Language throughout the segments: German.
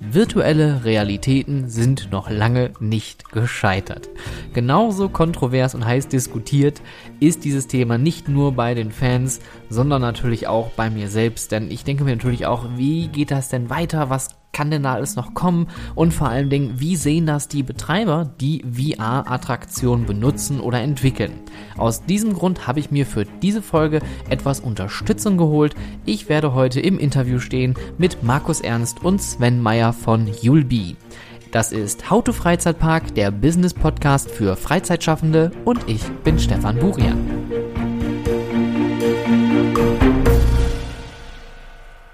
Virtuelle Realitäten sind noch lange nicht gescheitert. Genauso kontrovers und heiß diskutiert ist dieses Thema nicht nur bei den Fans, sondern natürlich auch bei mir selbst. Denn ich denke mir natürlich auch, wie geht das denn weiter? Was kann denn da alles noch kommen? Und vor allen Dingen, wie sehen das die Betreiber, die VR-Attraktionen benutzen oder entwickeln? Aus diesem Grund habe ich mir für diese Folge etwas Unterstützung geholt. Ich werde heute im Interview stehen mit Markus Ernst und Sven Meyer von Julbi. Das ist How to Freizeitpark, der Business Podcast für Freizeitschaffende und ich bin Stefan Burian.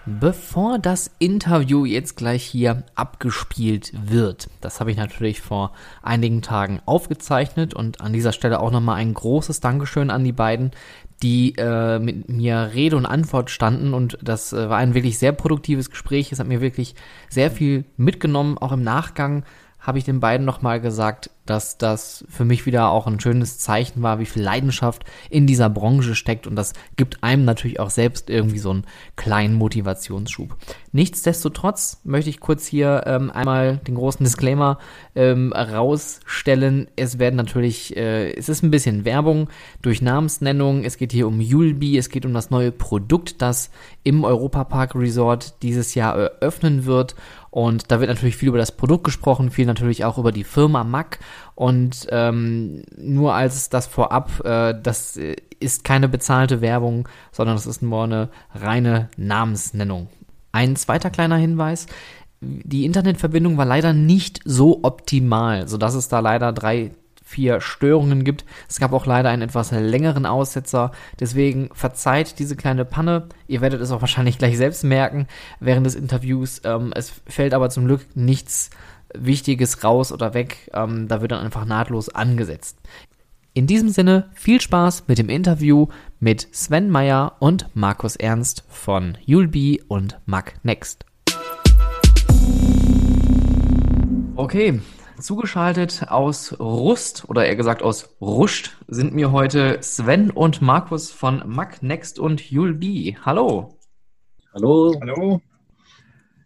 Bevor das Interview jetzt gleich hier abgespielt wird, das habe ich natürlich vor einigen Tagen aufgezeichnet und an dieser Stelle auch nochmal ein großes Dankeschön an die beiden, die äh, mit mir Rede und Antwort standen und das äh, war ein wirklich sehr produktives Gespräch. Es hat mir wirklich sehr viel mitgenommen, auch im Nachgang habe ich den beiden nochmal gesagt, dass das für mich wieder auch ein schönes Zeichen war, wie viel Leidenschaft in dieser Branche steckt und das gibt einem natürlich auch selbst irgendwie so einen kleinen Motivationsschub. Nichtsdestotrotz möchte ich kurz hier ähm, einmal den großen Disclaimer ähm, rausstellen. Es werden natürlich, äh, es ist ein bisschen Werbung durch Namensnennung. Es geht hier um Julbi, es geht um das neue Produkt, das im Europapark Resort dieses Jahr eröffnen wird und da wird natürlich viel über das Produkt gesprochen, viel natürlich auch über die Firma Mack. Und ähm, nur als das vorab, äh, das ist keine bezahlte Werbung, sondern das ist nur eine reine Namensnennung. Ein zweiter kleiner Hinweis. Die Internetverbindung war leider nicht so optimal, sodass es da leider drei vier Störungen gibt. Es gab auch leider einen etwas längeren Aussetzer. Deswegen verzeiht diese kleine Panne. Ihr werdet es auch wahrscheinlich gleich selbst merken während des Interviews. Ähm, es fällt aber zum Glück nichts Wichtiges raus oder weg. Ähm, da wird dann einfach nahtlos angesetzt. In diesem Sinne viel Spaß mit dem Interview mit Sven Meyer und Markus Ernst von Julbi und Mac Next. Okay, Zugeschaltet aus Rust oder eher gesagt aus Ruscht sind mir heute Sven und Markus von Mac Next und Julbi. Hallo. Hallo. Hallo.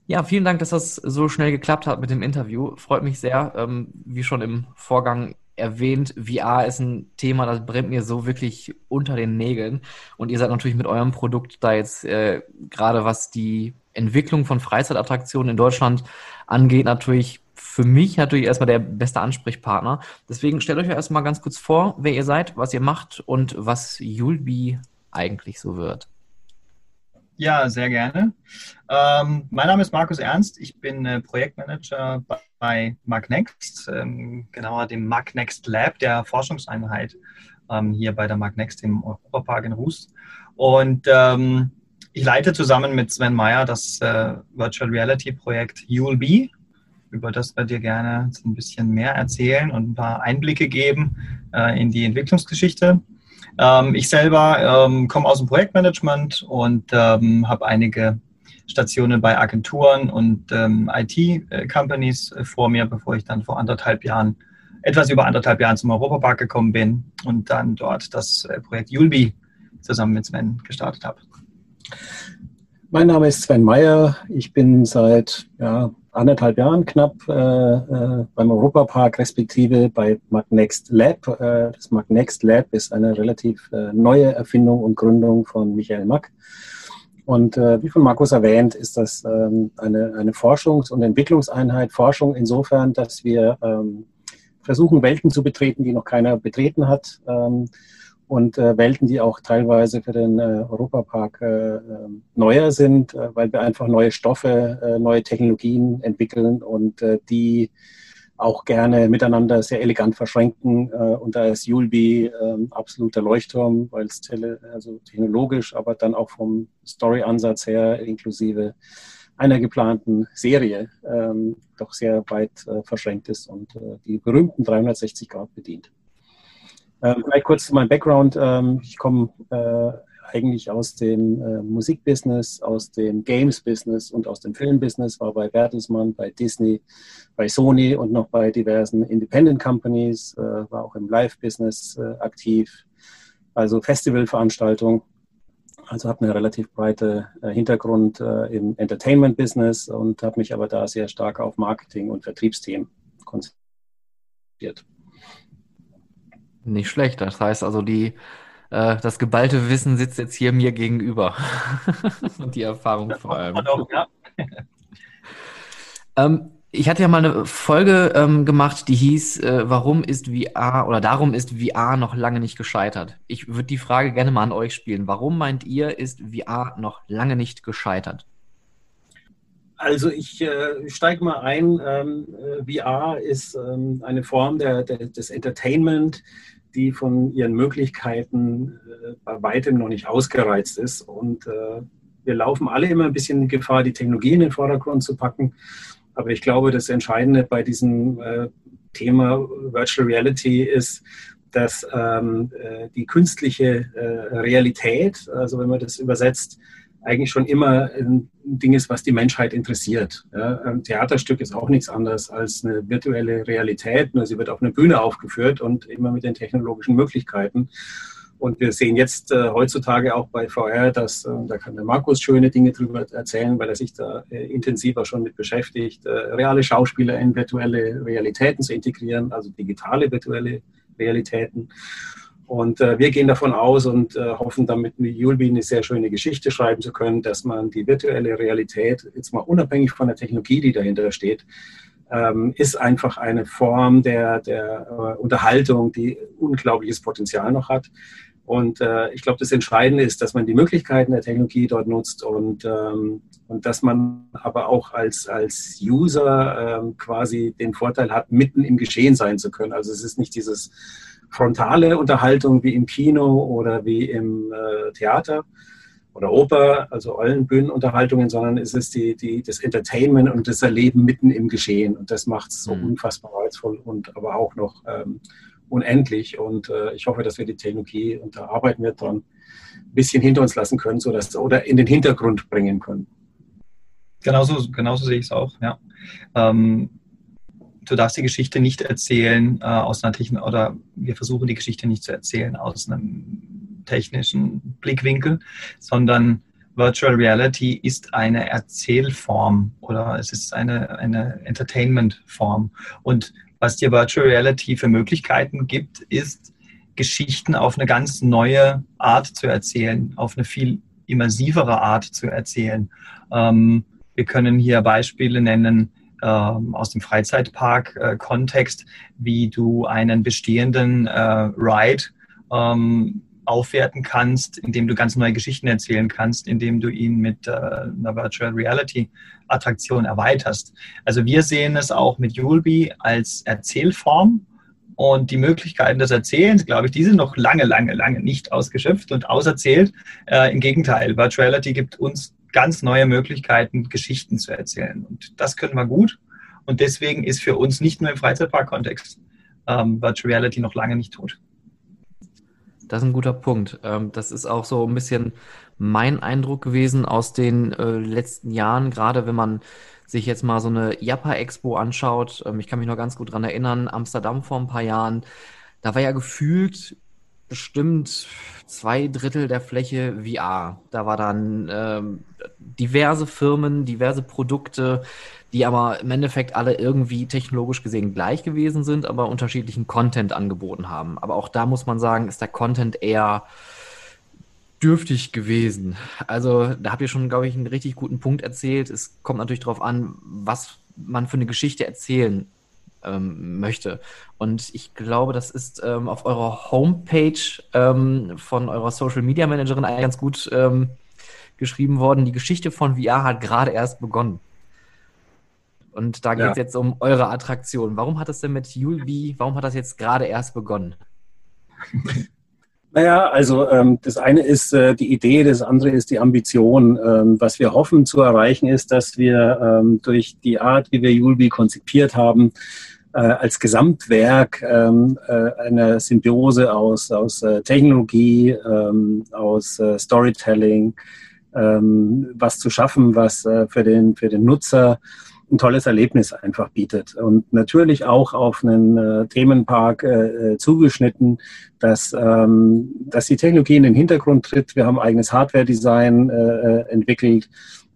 Ja, vielen Dank, dass das so schnell geklappt hat mit dem Interview. Freut mich sehr. Ähm, wie schon im Vorgang erwähnt, VR ist ein Thema, das brennt mir so wirklich unter den Nägeln. Und ihr seid natürlich mit eurem Produkt da jetzt äh, gerade was die Entwicklung von Freizeitattraktionen in Deutschland angeht, natürlich für mich natürlich erstmal der beste Ansprechpartner. Deswegen stellt euch erstmal ganz kurz vor, wer ihr seid, was ihr macht und was Julbi eigentlich so wird. Ja, sehr gerne. Ähm, mein Name ist Markus Ernst. Ich bin äh, Projektmanager bei Magnext, ähm, genauer dem Magnext Lab, der Forschungseinheit ähm, hier bei der Magnext im Europapark in Rust. Und ähm, ich leite zusammen mit Sven Meyer das äh, Virtual Reality Projekt You'll über das wir dir gerne ein bisschen mehr erzählen und ein paar Einblicke geben äh, in die Entwicklungsgeschichte. Ähm, ich selber ähm, komme aus dem Projektmanagement und ähm, habe einige Stationen bei Agenturen und ähm, IT-Companies äh, vor mir, bevor ich dann vor anderthalb Jahren, etwas über anderthalb Jahren zum Europapark gekommen bin und dann dort das äh, Projekt Julbi zusammen mit Sven gestartet habe. Mein Name ist Sven Meyer. Ich bin seit ja, anderthalb Jahren knapp äh, äh, beim Europapark respektive bei Magnext Lab. Äh, das Magnext Lab ist eine relativ äh, neue Erfindung und Gründung von Michael Mack. Und äh, wie von Markus erwähnt, ist das ähm, eine, eine Forschungs- und Entwicklungseinheit. Forschung insofern, dass wir ähm, versuchen, Welten zu betreten, die noch keiner betreten hat. Ähm, und äh, Welten, die auch teilweise für den äh, Europapark äh, ähm, neuer sind, äh, weil wir einfach neue Stoffe, äh, neue Technologien entwickeln und äh, die auch gerne miteinander sehr elegant verschränken. Äh, und da ist Julbi äh, absoluter Leuchtturm, weil es also technologisch, aber dann auch vom Story-Ansatz her inklusive einer geplanten Serie ähm, doch sehr weit äh, verschränkt ist und äh, die berühmten 360 Grad bedient. Ähm, vielleicht kurz zu meinem Background. Ähm, ich komme äh, eigentlich aus dem äh, Musikbusiness, aus dem Games-Business und aus dem Film-Business, war bei Bertelsmann, bei Disney, bei Sony und noch bei diversen Independent Companies, äh, war auch im Live-Business äh, aktiv, also Festivalveranstaltungen. Also habe eine relativ breite äh, Hintergrund äh, im Entertainment-Business und habe mich aber da sehr stark auf Marketing und Vertriebsthemen konzentriert. Nicht schlecht. Das heißt also, die, äh, das geballte Wissen sitzt jetzt hier mir gegenüber. und die Erfahrung vor allem. Auch, ja. ähm, ich hatte ja mal eine Folge ähm, gemacht, die hieß, äh, warum ist VR oder darum ist VR noch lange nicht gescheitert. Ich würde die Frage gerne mal an euch spielen. Warum meint ihr, ist VR noch lange nicht gescheitert? Also ich äh, steige mal ein. Ähm, äh, VR ist ähm, eine Form der, der, des Entertainment, die von ihren Möglichkeiten äh, bei weitem noch nicht ausgereizt ist. Und äh, wir laufen alle immer ein bisschen in Gefahr, die Technologie in den Vordergrund zu packen. Aber ich glaube, das Entscheidende bei diesem äh, Thema Virtual Reality ist, dass ähm, äh, die künstliche äh, Realität, also wenn man das übersetzt, eigentlich schon immer ein Ding ist, was die Menschheit interessiert. Ja, ein Theaterstück ist auch nichts anderes als eine virtuelle Realität, nur sie wird auf einer Bühne aufgeführt und immer mit den technologischen Möglichkeiten. Und wir sehen jetzt äh, heutzutage auch bei VR, dass, äh, da kann der Markus schöne Dinge drüber erzählen, weil er sich da äh, intensiver schon mit beschäftigt, äh, reale Schauspieler in virtuelle Realitäten zu integrieren, also digitale virtuelle Realitäten. Und äh, wir gehen davon aus und äh, hoffen damit mit Julbi eine sehr schöne Geschichte schreiben zu können, dass man die virtuelle Realität, jetzt mal unabhängig von der Technologie, die dahinter steht, ähm, ist einfach eine Form der, der äh, Unterhaltung, die unglaubliches Potenzial noch hat. Und äh, ich glaube, das Entscheidende ist, dass man die Möglichkeiten der Technologie dort nutzt und, ähm, und dass man aber auch als, als User ähm, quasi den Vorteil hat, mitten im Geschehen sein zu können. Also es ist nicht dieses frontale Unterhaltung wie im Kino oder wie im äh, Theater oder Oper, also allen Bühnenunterhaltungen, sondern es ist die, die, das Entertainment und das Erleben mitten im Geschehen. Und das macht es so mhm. unfassbar reizvoll und aber auch noch ähm, unendlich. Und äh, ich hoffe, dass wir die Technologie, und da arbeiten wir dran, ein bisschen hinter uns lassen können, sodass, oder in den Hintergrund bringen können. Genauso, genauso sehe ich es auch, ja. Ähm, du darfst die Geschichte nicht erzählen äh, aus einer Technik, oder wir versuchen die Geschichte nicht zu erzählen aus einem technischen Blickwinkel, sondern Virtual Reality ist eine Erzählform oder es ist eine, eine Entertainment-Form. Und was dir Virtual Reality für Möglichkeiten gibt, ist, Geschichten auf eine ganz neue Art zu erzählen, auf eine viel immersivere Art zu erzählen. Ähm, wir können hier Beispiele nennen ähm, aus dem Freizeitpark-Kontext, äh, wie du einen bestehenden äh, Ride ähm, aufwerten kannst, indem du ganz neue Geschichten erzählen kannst, indem du ihn mit äh, einer Virtual Reality Attraktion erweiterst. Also wir sehen es auch mit Julbi als Erzählform und die Möglichkeiten des Erzählens, glaube ich, die sind noch lange, lange, lange nicht ausgeschöpft und auserzählt. Äh, Im Gegenteil, Virtual Reality gibt uns ganz neue Möglichkeiten, Geschichten zu erzählen. Und das können wir gut. Und deswegen ist für uns nicht nur im Freizeitpark-Kontext ähm, Virtual Reality noch lange nicht tot. Das ist ein guter Punkt. Ähm, das ist auch so ein bisschen mein Eindruck gewesen aus den äh, letzten Jahren, gerade wenn man sich jetzt mal so eine Japa-Expo anschaut. Ähm, ich kann mich noch ganz gut dran erinnern, Amsterdam vor ein paar Jahren. Da war ja gefühlt bestimmt zwei Drittel der Fläche VR. Da war dann ähm, diverse Firmen, diverse Produkte, die aber im Endeffekt alle irgendwie technologisch gesehen gleich gewesen sind, aber unterschiedlichen Content angeboten haben. Aber auch da muss man sagen, ist der Content eher dürftig gewesen. Also da habt ihr schon, glaube ich, einen richtig guten Punkt erzählt. Es kommt natürlich darauf an, was man für eine Geschichte erzählen ähm, möchte. Und ich glaube, das ist ähm, auf eurer Homepage ähm, von eurer Social Media Managerin ganz gut ähm, geschrieben worden. Die Geschichte von VR hat gerade erst begonnen. Und da geht es ja. jetzt um eure Attraktion. Warum hat es denn mit Julbi, warum hat das jetzt gerade erst begonnen? Naja, also ähm, das eine ist äh, die Idee, das andere ist die Ambition. Ähm, was wir hoffen zu erreichen, ist, dass wir ähm, durch die Art, wie wir Julbi konzipiert haben, äh, als Gesamtwerk ähm, äh, eine Symbiose aus, aus äh, Technologie, ähm, aus äh, Storytelling, ähm, was zu schaffen, was äh, für, den, für den Nutzer ein tolles Erlebnis einfach bietet. Und natürlich auch auf einen äh, Themenpark äh, äh, zugeschnitten, dass, ähm, dass die Technologie in den Hintergrund tritt. Wir haben eigenes Hardware-Design äh, äh entwickelt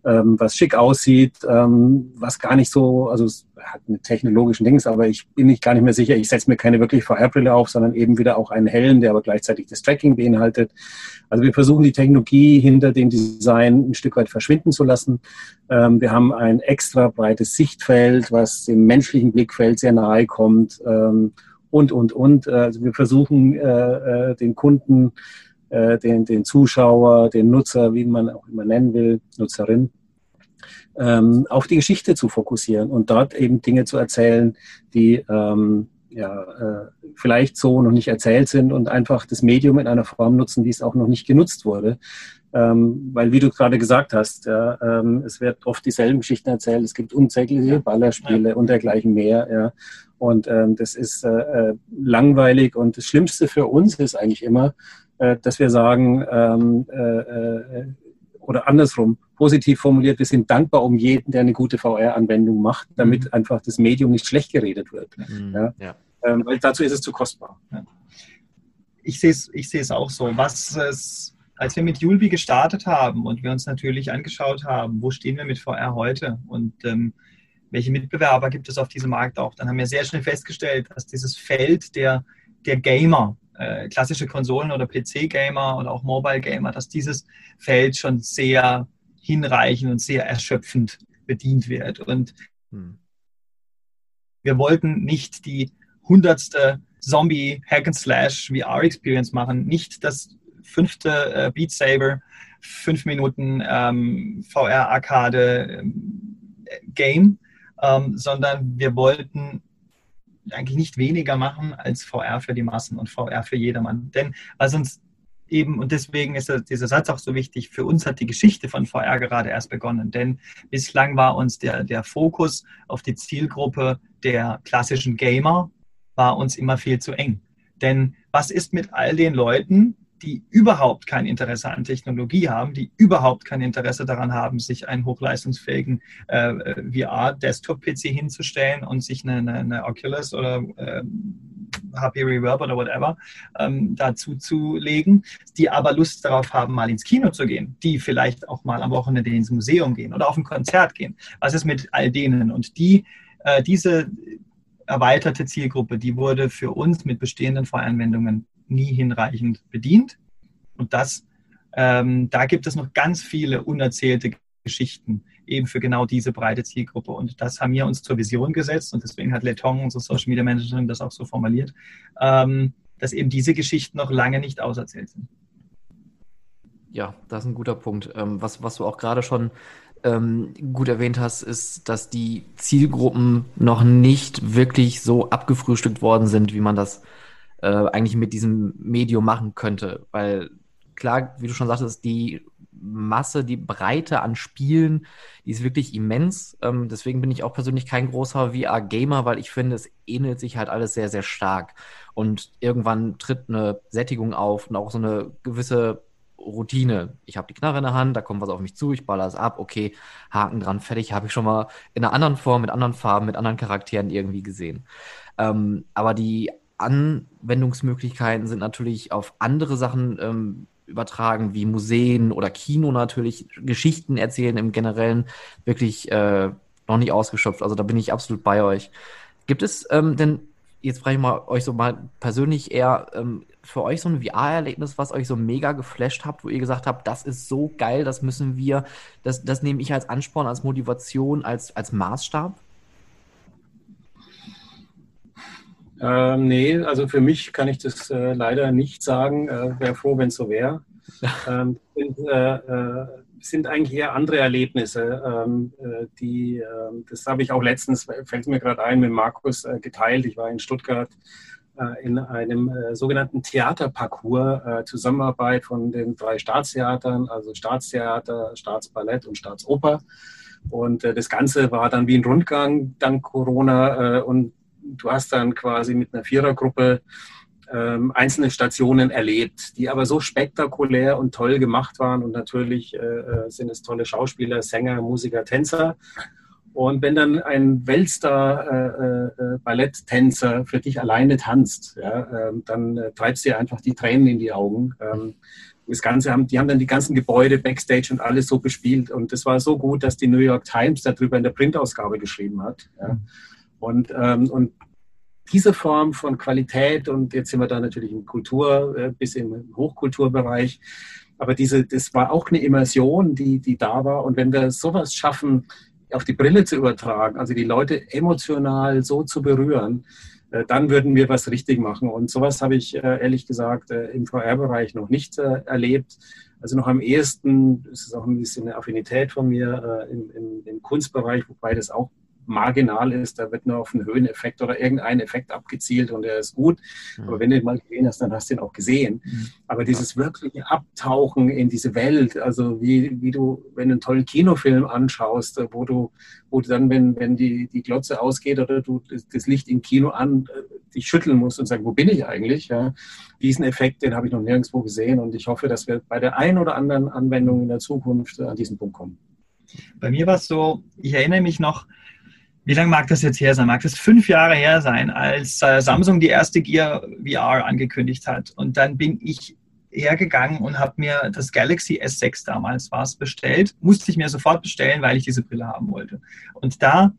ähm, was schick aussieht, ähm, was gar nicht so, also es hat einen technologischen Dings, aber ich bin nicht gar nicht mehr sicher. Ich setze mir keine wirklich VR-Brille auf, sondern eben wieder auch einen hellen, der aber gleichzeitig das Tracking beinhaltet. Also wir versuchen die Technologie hinter dem Design ein Stück weit verschwinden zu lassen. Ähm, wir haben ein extra breites Sichtfeld, was dem menschlichen Blickfeld sehr nahe kommt ähm, und, und, und. Also wir versuchen äh, äh, den Kunden äh, den, den Zuschauer, den Nutzer, wie man auch immer nennen will, Nutzerin, ähm, auf die Geschichte zu fokussieren und dort eben Dinge zu erzählen, die ähm, ja, äh, vielleicht so noch nicht erzählt sind und einfach das Medium in einer Form nutzen, wie es auch noch nicht genutzt wurde. Ähm, weil, wie du gerade gesagt hast, ja, ähm, es wird oft dieselben Geschichten erzählt. Es gibt unzählige Ballerspiele ja. und dergleichen mehr. Ja. Und ähm, das ist äh, äh langweilig. Und das Schlimmste für uns ist eigentlich immer, äh, dass wir sagen, ähm, äh, äh, oder andersrum, positiv formuliert, wir sind dankbar um jeden, der eine gute VR-Anwendung macht, damit mhm. einfach das Medium nicht schlecht geredet wird. Mhm. Ja? Ja. Ähm, weil dazu ist es zu kostbar. Ja. Ich sehe es ich auch so. Was es, als wir mit Julbi gestartet haben und wir uns natürlich angeschaut haben, wo stehen wir mit VR heute und ähm, welche Mitbewerber gibt es auf diesem Markt auch, dann haben wir sehr schnell festgestellt, dass dieses Feld der, der Gamer, äh, klassische Konsolen- oder PC-Gamer oder auch Mobile-Gamer, dass dieses Feld schon sehr hinreichend und sehr erschöpfend bedient wird. Und hm. wir wollten nicht die hundertste Zombie-Hack-and-Slash-VR-Experience machen, nicht das fünfte äh, Beat Saber, fünf Minuten ähm, VR-Arcade-Game, ähm, ähm, sondern wir wollten eigentlich nicht weniger machen als VR für die Massen und VR für jedermann. Denn was uns eben, und deswegen ist dieser Satz auch so wichtig, für uns hat die Geschichte von VR gerade erst begonnen. Denn bislang war uns der, der Fokus auf die Zielgruppe der klassischen Gamer, war uns immer viel zu eng. Denn was ist mit all den Leuten, die überhaupt kein Interesse an Technologie haben, die überhaupt kein Interesse daran haben, sich einen hochleistungsfähigen äh, VR-Desktop-PC hinzustellen und sich eine, eine, eine Oculus oder äh, HP Reverb oder whatever ähm, dazu zu legen, die aber Lust darauf haben, mal ins Kino zu gehen, die vielleicht auch mal am Wochenende ins Museum gehen oder auf ein Konzert gehen. Was ist mit all denen? Und die, äh, diese erweiterte Zielgruppe, die wurde für uns mit bestehenden VR-Anwendungen nie hinreichend bedient. Und das, ähm, da gibt es noch ganz viele unerzählte Geschichten eben für genau diese breite Zielgruppe. Und das haben wir uns zur Vision gesetzt und deswegen hat Letong, unsere Social Media Managerin, das auch so formuliert, ähm, dass eben diese Geschichten noch lange nicht auserzählt sind. Ja, das ist ein guter Punkt. Ähm, was, was du auch gerade schon ähm, gut erwähnt hast, ist, dass die Zielgruppen noch nicht wirklich so abgefrühstückt worden sind, wie man das äh, eigentlich mit diesem Medium machen könnte. Weil klar, wie du schon sagtest, die Masse, die Breite an Spielen, die ist wirklich immens. Ähm, deswegen bin ich auch persönlich kein großer VR-Gamer, weil ich finde, es ähnelt sich halt alles sehr, sehr stark. Und irgendwann tritt eine Sättigung auf und auch so eine gewisse Routine. Ich habe die Knarre in der Hand, da kommt was auf mich zu, ich baller es ab, okay, Haken dran, fertig, habe ich schon mal in einer anderen Form, mit anderen Farben, mit anderen Charakteren irgendwie gesehen. Ähm, aber die Anwendungsmöglichkeiten sind natürlich auf andere Sachen ähm, übertragen, wie Museen oder Kino natürlich, Geschichten erzählen im Generellen wirklich äh, noch nicht ausgeschöpft. Also da bin ich absolut bei euch. Gibt es ähm, denn, jetzt frage ich mal euch so mal persönlich eher, ähm, für euch so ein VR-Erlebnis, was euch so mega geflasht habt, wo ihr gesagt habt, das ist so geil, das müssen wir, das, das nehme ich als Ansporn, als Motivation, als, als Maßstab? Ähm, nee, also für mich kann ich das äh, leider nicht sagen. Äh, Wäre froh, wenn es so wäre. ähm, sind, äh, äh, sind eigentlich eher andere Erlebnisse, ähm, äh, die, ähm, das habe ich auch letztens, fällt mir gerade ein, mit Markus äh, geteilt. Ich war in Stuttgart in einem sogenannten Theaterparcours, Zusammenarbeit von den drei Staatstheatern, also Staatstheater, Staatsballett und Staatsoper. Und das Ganze war dann wie ein Rundgang dank Corona und du hast dann quasi mit einer Vierergruppe ähm, einzelne Stationen erlebt, die aber so spektakulär und toll gemacht waren. Und natürlich äh, äh, sind es tolle Schauspieler, Sänger, Musiker, Tänzer. Und wenn dann ein Weltstar-Balletttänzer äh, äh, für dich alleine tanzt, ja, äh, dann äh, treibst du dir einfach die Tränen in die Augen. Ähm, das Ganze haben, die haben dann die ganzen Gebäude, Backstage und alles so bespielt. Und das war so gut, dass die New York Times darüber in der Printausgabe geschrieben hat. Ja. Und, ähm, und diese Form von Qualität, und jetzt sind wir da natürlich im Kultur, äh, bis im Hochkulturbereich, aber diese, das war auch eine Immersion, die, die da war. Und wenn wir sowas schaffen, auf die Brille zu übertragen, also die Leute emotional so zu berühren, äh, dann würden wir was richtig machen. Und sowas habe ich äh, ehrlich gesagt äh, im VR-Bereich noch nicht erlebt. Also noch am ehesten, das ist auch ein bisschen eine Affinität von mir im, im, im Kunstbereich, wobei das auch marginal ist, da wird nur auf einen Höheneffekt oder irgendeinen Effekt abgezielt und der ist gut. Mhm. Aber wenn du ihn mal gesehen hast, dann hast du ihn auch gesehen. Mhm. Aber dieses wirkliche Abtauchen in diese Welt, also wie, wie du, wenn du einen tollen Kinofilm anschaust, wo du, wo du dann, wenn, wenn die, die Glotze ausgeht oder du das Licht im Kino an, äh, dich schütteln musst und sagen, wo bin ich eigentlich? Ja, diesen Effekt, den habe ich noch nirgendwo gesehen und ich hoffe, dass wir bei der einen oder anderen Anwendung in der Zukunft an diesen Punkt kommen. Bei mir war es so, ich erinnere mich noch, wie lange mag das jetzt her sein? Mag das fünf Jahre her sein, als äh, Samsung die erste Gear VR angekündigt hat? Und dann bin ich hergegangen und habe mir das Galaxy S6 damals war es bestellt. Musste ich mir sofort bestellen, weil ich diese Brille haben wollte. Und da,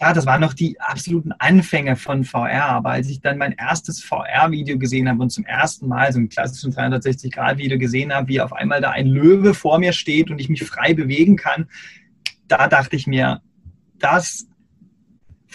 ja, das waren noch die absoluten Anfänge von VR. Aber als ich dann mein erstes VR-Video gesehen habe und zum ersten Mal so ein klassischen 360-Grad-Video gesehen habe, wie auf einmal da ein Löwe vor mir steht und ich mich frei bewegen kann, da dachte ich mir, das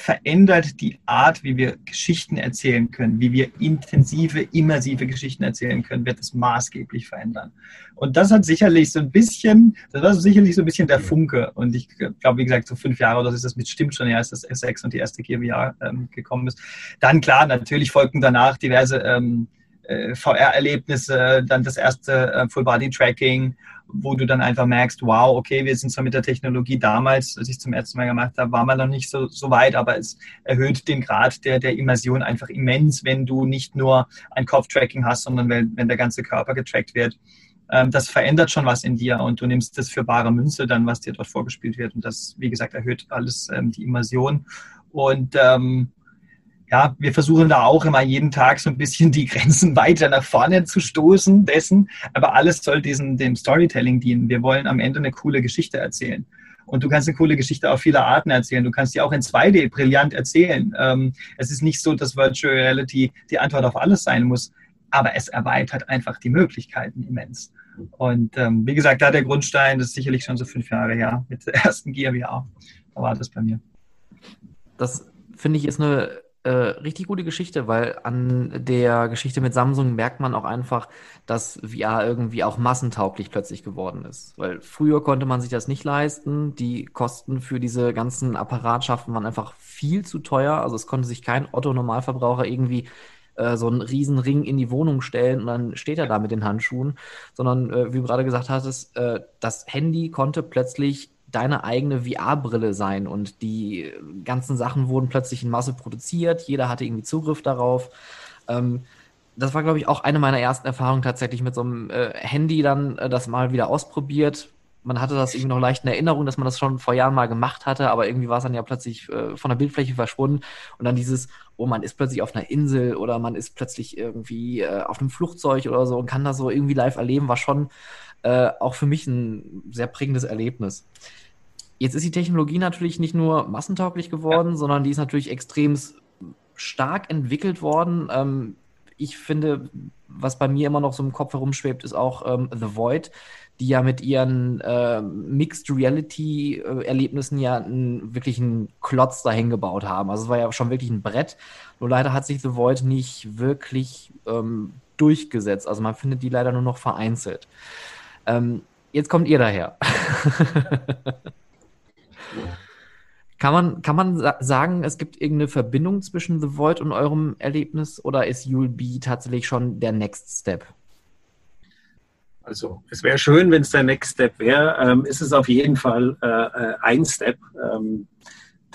verändert die Art, wie wir Geschichten erzählen können, wie wir intensive, immersive Geschichten erzählen können, wird es maßgeblich verändern. Und das hat sicherlich so ein bisschen, das war sicherlich so ein bisschen der Funke. Und ich glaube, wie gesagt, so fünf Jahre oder so ist das mit stimmt schon, ja, als das S6 und die erste GWA ähm, gekommen ist. Dann klar, natürlich folgten danach diverse ähm, äh, VR-Erlebnisse, dann das erste äh, Full-Body-Tracking wo du dann einfach merkst, wow, okay, wir sind zwar mit der Technologie damals, als ich zum ersten Mal gemacht habe, war man noch nicht so, so weit, aber es erhöht den Grad der, der Immersion einfach immens, wenn du nicht nur ein Kopftracking hast, sondern wenn, wenn der ganze Körper getrackt wird. Ähm, das verändert schon was in dir und du nimmst das für bare Münze dann, was dir dort vorgespielt wird. Und das, wie gesagt, erhöht alles ähm, die Immersion. Und ähm, ja, wir versuchen da auch immer jeden Tag so ein bisschen die Grenzen weiter nach vorne zu stoßen dessen, aber alles soll diesem, dem Storytelling dienen. Wir wollen am Ende eine coole Geschichte erzählen. Und du kannst eine coole Geschichte auf viele Arten erzählen. Du kannst die auch in 2D brillant erzählen. Ähm, es ist nicht so, dass Virtual Reality die Antwort auf alles sein muss, aber es erweitert einfach die Möglichkeiten immens. Und ähm, wie gesagt, da der Grundstein, das ist sicherlich schon so fünf Jahre her, mit der ersten Gear VR. Da war das bei mir. Das finde ich ist eine äh, richtig gute Geschichte, weil an der Geschichte mit Samsung merkt man auch einfach, dass VR irgendwie auch massentauglich plötzlich geworden ist. Weil früher konnte man sich das nicht leisten. Die Kosten für diese ganzen Apparatschaften waren einfach viel zu teuer. Also es konnte sich kein Otto-Normalverbraucher irgendwie äh, so einen riesen Ring in die Wohnung stellen und dann steht er da mit den Handschuhen, sondern äh, wie du gerade gesagt hattest, äh, das Handy konnte plötzlich deine eigene VR-Brille sein und die ganzen Sachen wurden plötzlich in Masse produziert, jeder hatte irgendwie Zugriff darauf. Ähm, das war, glaube ich, auch eine meiner ersten Erfahrungen tatsächlich mit so einem äh, Handy dann äh, das mal wieder ausprobiert. Man hatte das irgendwie noch leicht in Erinnerung, dass man das schon vor Jahren mal gemacht hatte, aber irgendwie war es dann ja plötzlich äh, von der Bildfläche verschwunden. Und dann dieses, oh, man ist plötzlich auf einer Insel oder man ist plötzlich irgendwie äh, auf einem Flugzeug oder so und kann das so irgendwie live erleben, war schon äh, auch für mich ein sehr prägendes Erlebnis. Jetzt ist die Technologie natürlich nicht nur massentauglich geworden, ja. sondern die ist natürlich extrem stark entwickelt worden. Ähm, ich finde, was bei mir immer noch so im Kopf herumschwebt, ist auch ähm, The Void, die ja mit ihren äh, Mixed Reality äh, Erlebnissen ja einen wirklichen Klotz dahin gebaut haben. Also es war ja schon wirklich ein Brett. Nur leider hat sich The Void nicht wirklich ähm, durchgesetzt. Also man findet die leider nur noch vereinzelt. Ähm, jetzt kommt ihr daher. Kann man, kann man sagen, es gibt irgendeine Verbindung zwischen The Void und eurem Erlebnis oder ist You'll Be tatsächlich schon der Next Step? Also es wäre schön, wenn es der Next Step wäre. Ähm, ist es auf jeden Fall äh, äh ein Step, ähm,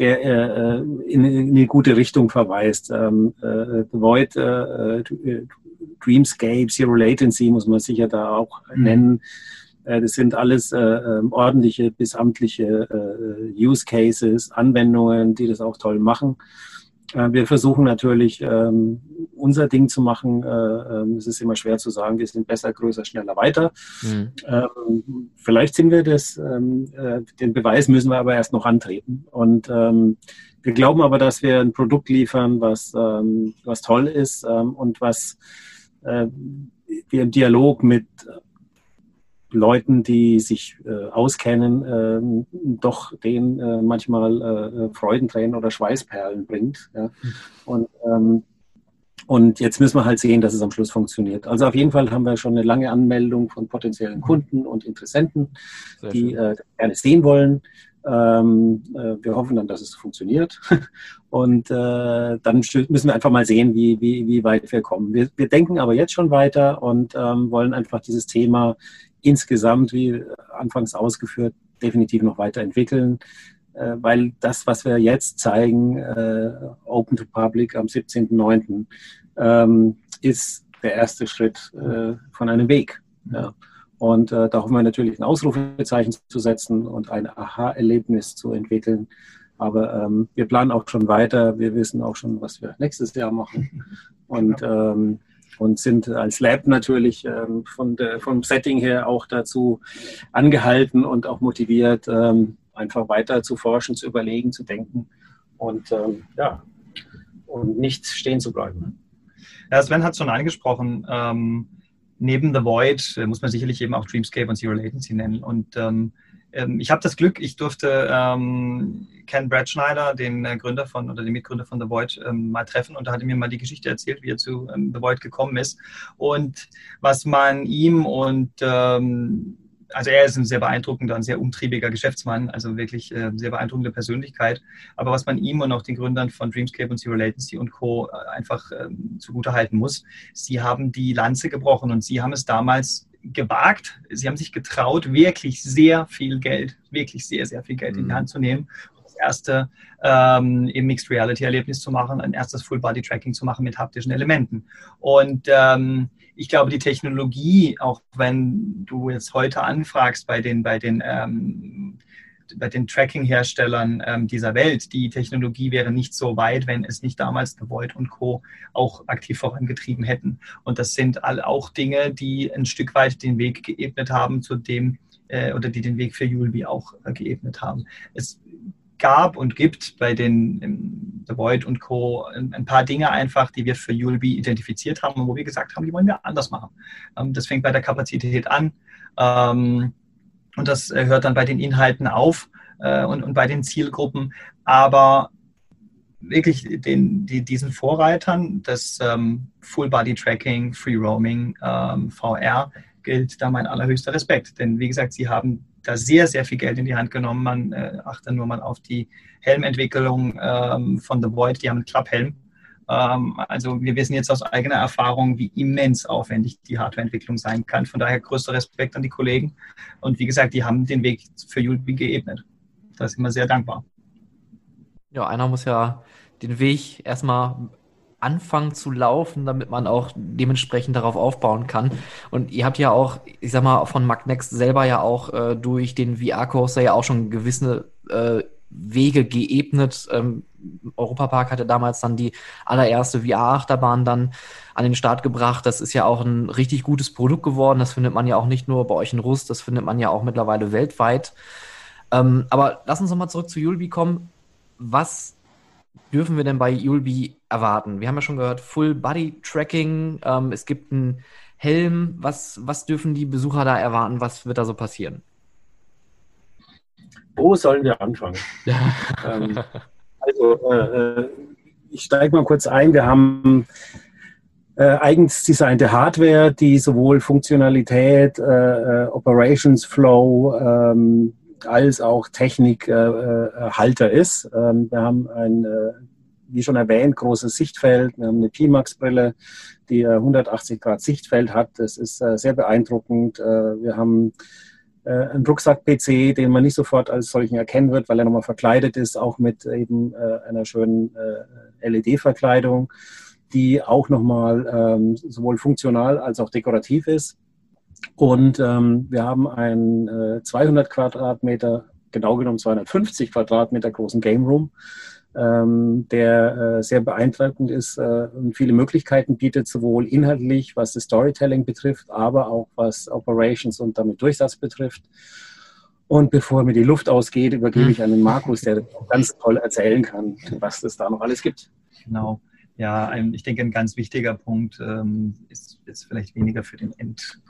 der äh, in, in, eine gute Richtung verweist. Ähm, äh, The Void, äh, äh Dreamscape, Zero Latency muss man sicher da auch mhm. nennen Äh, das sind alles äh, ähm, ordentliche bis amtliche äh, Use Cases, Anwendungen, die das auch toll machen. Äh, wir versuchen natürlich, ähm, unser Ding zu machen. Äh, ähm, es ist immer schwer zu sagen, wir sind besser, größer, schneller, weiter. Mhm. Ähm, vielleicht sind wir das. Äh, den Beweis müssen wir aber erst noch antreten. Und wir glauben aber, dass wir ein Produkt liefern, was, was toll ist und was wir im Dialog mit Leuten, die sich äh, auskennen, äh, doch denen äh, manchmal äh, Freudentränen oder Schweißperlen bringt. Ja? Hm. Und, ähm, und jetzt müssen wir halt sehen, dass es am Schluss funktioniert. Also auf jeden Fall haben wir schon eine lange Anmeldung von potenziellen Kunden und Interessenten, Sehr die äh, gerne sehen wollen. Ähm, äh, wir hoffen dann, dass es funktioniert. Und äh, dann müssen wir einfach mal sehen, wie, wie, wie weit wir kommen. Wir, wir denken aber jetzt schon weiter und ähm, wollen einfach dieses Thema insgesamt, wie anfangs ausgeführt, definitiv noch weiterentwickeln, äh, weil das, was wir jetzt zeigen, äh, Open to Public am 17.09., ähm, ist der erste Schritt äh, von einem Weg. Ja. Und da hoffen wir natürlich ein Ausrufezeichen zu setzen und ein Aha-Erlebnis zu entwickeln. Aber ähm, wir planen auch schon weiter. Wir wissen auch schon, was wir nächstes Jahr machen. Und, ähm, und sind als Lab natürlich ähm, von der, vom Setting her auch dazu angehalten und auch motiviert, ähm, einfach weiter zu forschen, zu überlegen, zu denken und ähm, ja, und nicht stehen zu bleiben. Ja, Sven hat es schon angesprochen. Ähm, neben The Void äh, muss man sicherlich eben auch Dreamscape und Zero Latency nennen. Und ähm, ich habe das Glück, ich durfte ähm, Ken Bradschneider, den äh, Gründer von oder den Mitgründer von The Void, ähm, mal treffen und da hat er mir mal die Geschichte erzählt, wie er zu ähm, The Void gekommen ist und was man ihm und ähm, also er ist ein sehr beeindruckender, ein sehr umtriebiger Geschäftsmann, also wirklich äh, sehr beeindruckende Persönlichkeit. Aber was man ihm und auch den Gründern von Dreamscape und Zero Latency und Co. Äh, einfach ähm, zugutehalten muss, sie haben die Lanze gebrochen und sie haben es damals gewagt, sie haben sich getraut, wirklich sehr viel Geld, wirklich sehr, sehr viel Geld mhm. in die mhm. Hand zu nehmen das erste ähm, im Mixed Reality Erlebnis zu machen, ein erstes Full Body Tracking zu machen mit haptischen Elementen. Und ähm, ich glaube, die Technologie, auch wenn du jetzt heute anfragst bei den, bei den, ähm, bei den Tracking-Herstellern ähm, dieser Welt, die Technologie wäre nicht so weit, wenn es nicht damals Void und Co. auch aktiv vorangetrieben hätten. Und das sind all auch Dinge, die ein Stück weit den Weg geebnet haben zu dem, äh, oder die den Weg für Julbi auch äh, geebnet haben. Es gab und gibt bei den The Void und Co. ein, paar Dinge einfach, die wir für Julbi identifiziert haben und wo wir gesagt haben, die wollen wir anders machen. Ähm, das fängt bei der Kapazität an ähm, und das äh, hört dann bei den Inhalten auf äh, und, und bei den Zielgruppen. Aber wirklich den, die, diesen Vorreitern des ähm, Full Body Tracking, Free Roaming, ähm, VR gilt da mein allerhöchster Respekt. Denn wie gesagt, sie haben da sehr, sehr viel Geld in die Hand genommen. Man äh, achte nur mal auf die Helmentwicklung ähm, von The Void, die haben einen Klapphelm. Ähm, also wir wissen jetzt aus eigener Erfahrung, wie immens aufwendig die Hardwareentwicklung sein kann. Von daher größter Respekt an die Kollegen. Und wie gesagt, die haben den Weg für Julbi geebnet. Da sind wir sehr dankbar. Ja, einer muss ja den Weg erstmal anfangen zu laufen, damit man auch dementsprechend darauf aufbauen kann. Und ihr habt ja auch, ich sag mal, von Magnext selber ja auch äh, durch den VR-Coaster ja auch schon gewisse äh, Wege geebnet. Ähm, Europapark hatte damals dann die allererste VR-Achterbahn dann an den Start gebracht. Das ist ja auch ein richtig gutes Produkt geworden. Das findet man ja auch nicht nur bei euch in Rust, das findet man ja auch mittlerweile weltweit. Ähm, aber lass uns nochmal zurück zu Julbi kommen. Was dürfen wir denn bei Yulbi erwarten? Wir haben ja schon gehört, Full Body Tracking, ähm, es gibt einen Helm. Was, was dürfen die Besucher da erwarten? Was wird da so passieren? Wo sollen wir anfangen? ähm, also, äh, äh, ich steige mal kurz ein. Wir haben äh, eigens designte Hardware, die sowohl Funktionalität, äh, äh Operations Flow, ähm, als auch Technikhalter äh, ist. Ähm, wir haben ein, wie schon erwähnt, großes Sichtfeld. Wir haben eine Pimax-Brille, die 180 Grad Sichtfeld hat. Das ist sehr beeindruckend. wir haben einen Rucksack-PC, den man nicht sofort als solchen erkennen wird, weil er nochmal verkleidet ist, auch mit eben einer schönen LED-Verkleidung, die auch nochmal ähm, sowohl funktional als auch dekorativ ist. Und ähm, wir haben einen äh, 200 Quadratmeter, genau genommen 250 Quadratmeter großen Game Room, ähm, der äh, sehr beeindruckend ist äh, und viele Möglichkeiten bietet, sowohl inhaltlich, was das Storytelling betrifft, aber auch was Operations und damit Durchsatz betrifft. Und bevor mir die Luft ausgeht, übergebe ich an den Markus, der ganz toll erzählen kann, was es da noch alles gibt. Genau. Ja, ich denke, ein ganz wichtiger Punkt ähm, ist, ist vielleicht weniger für den End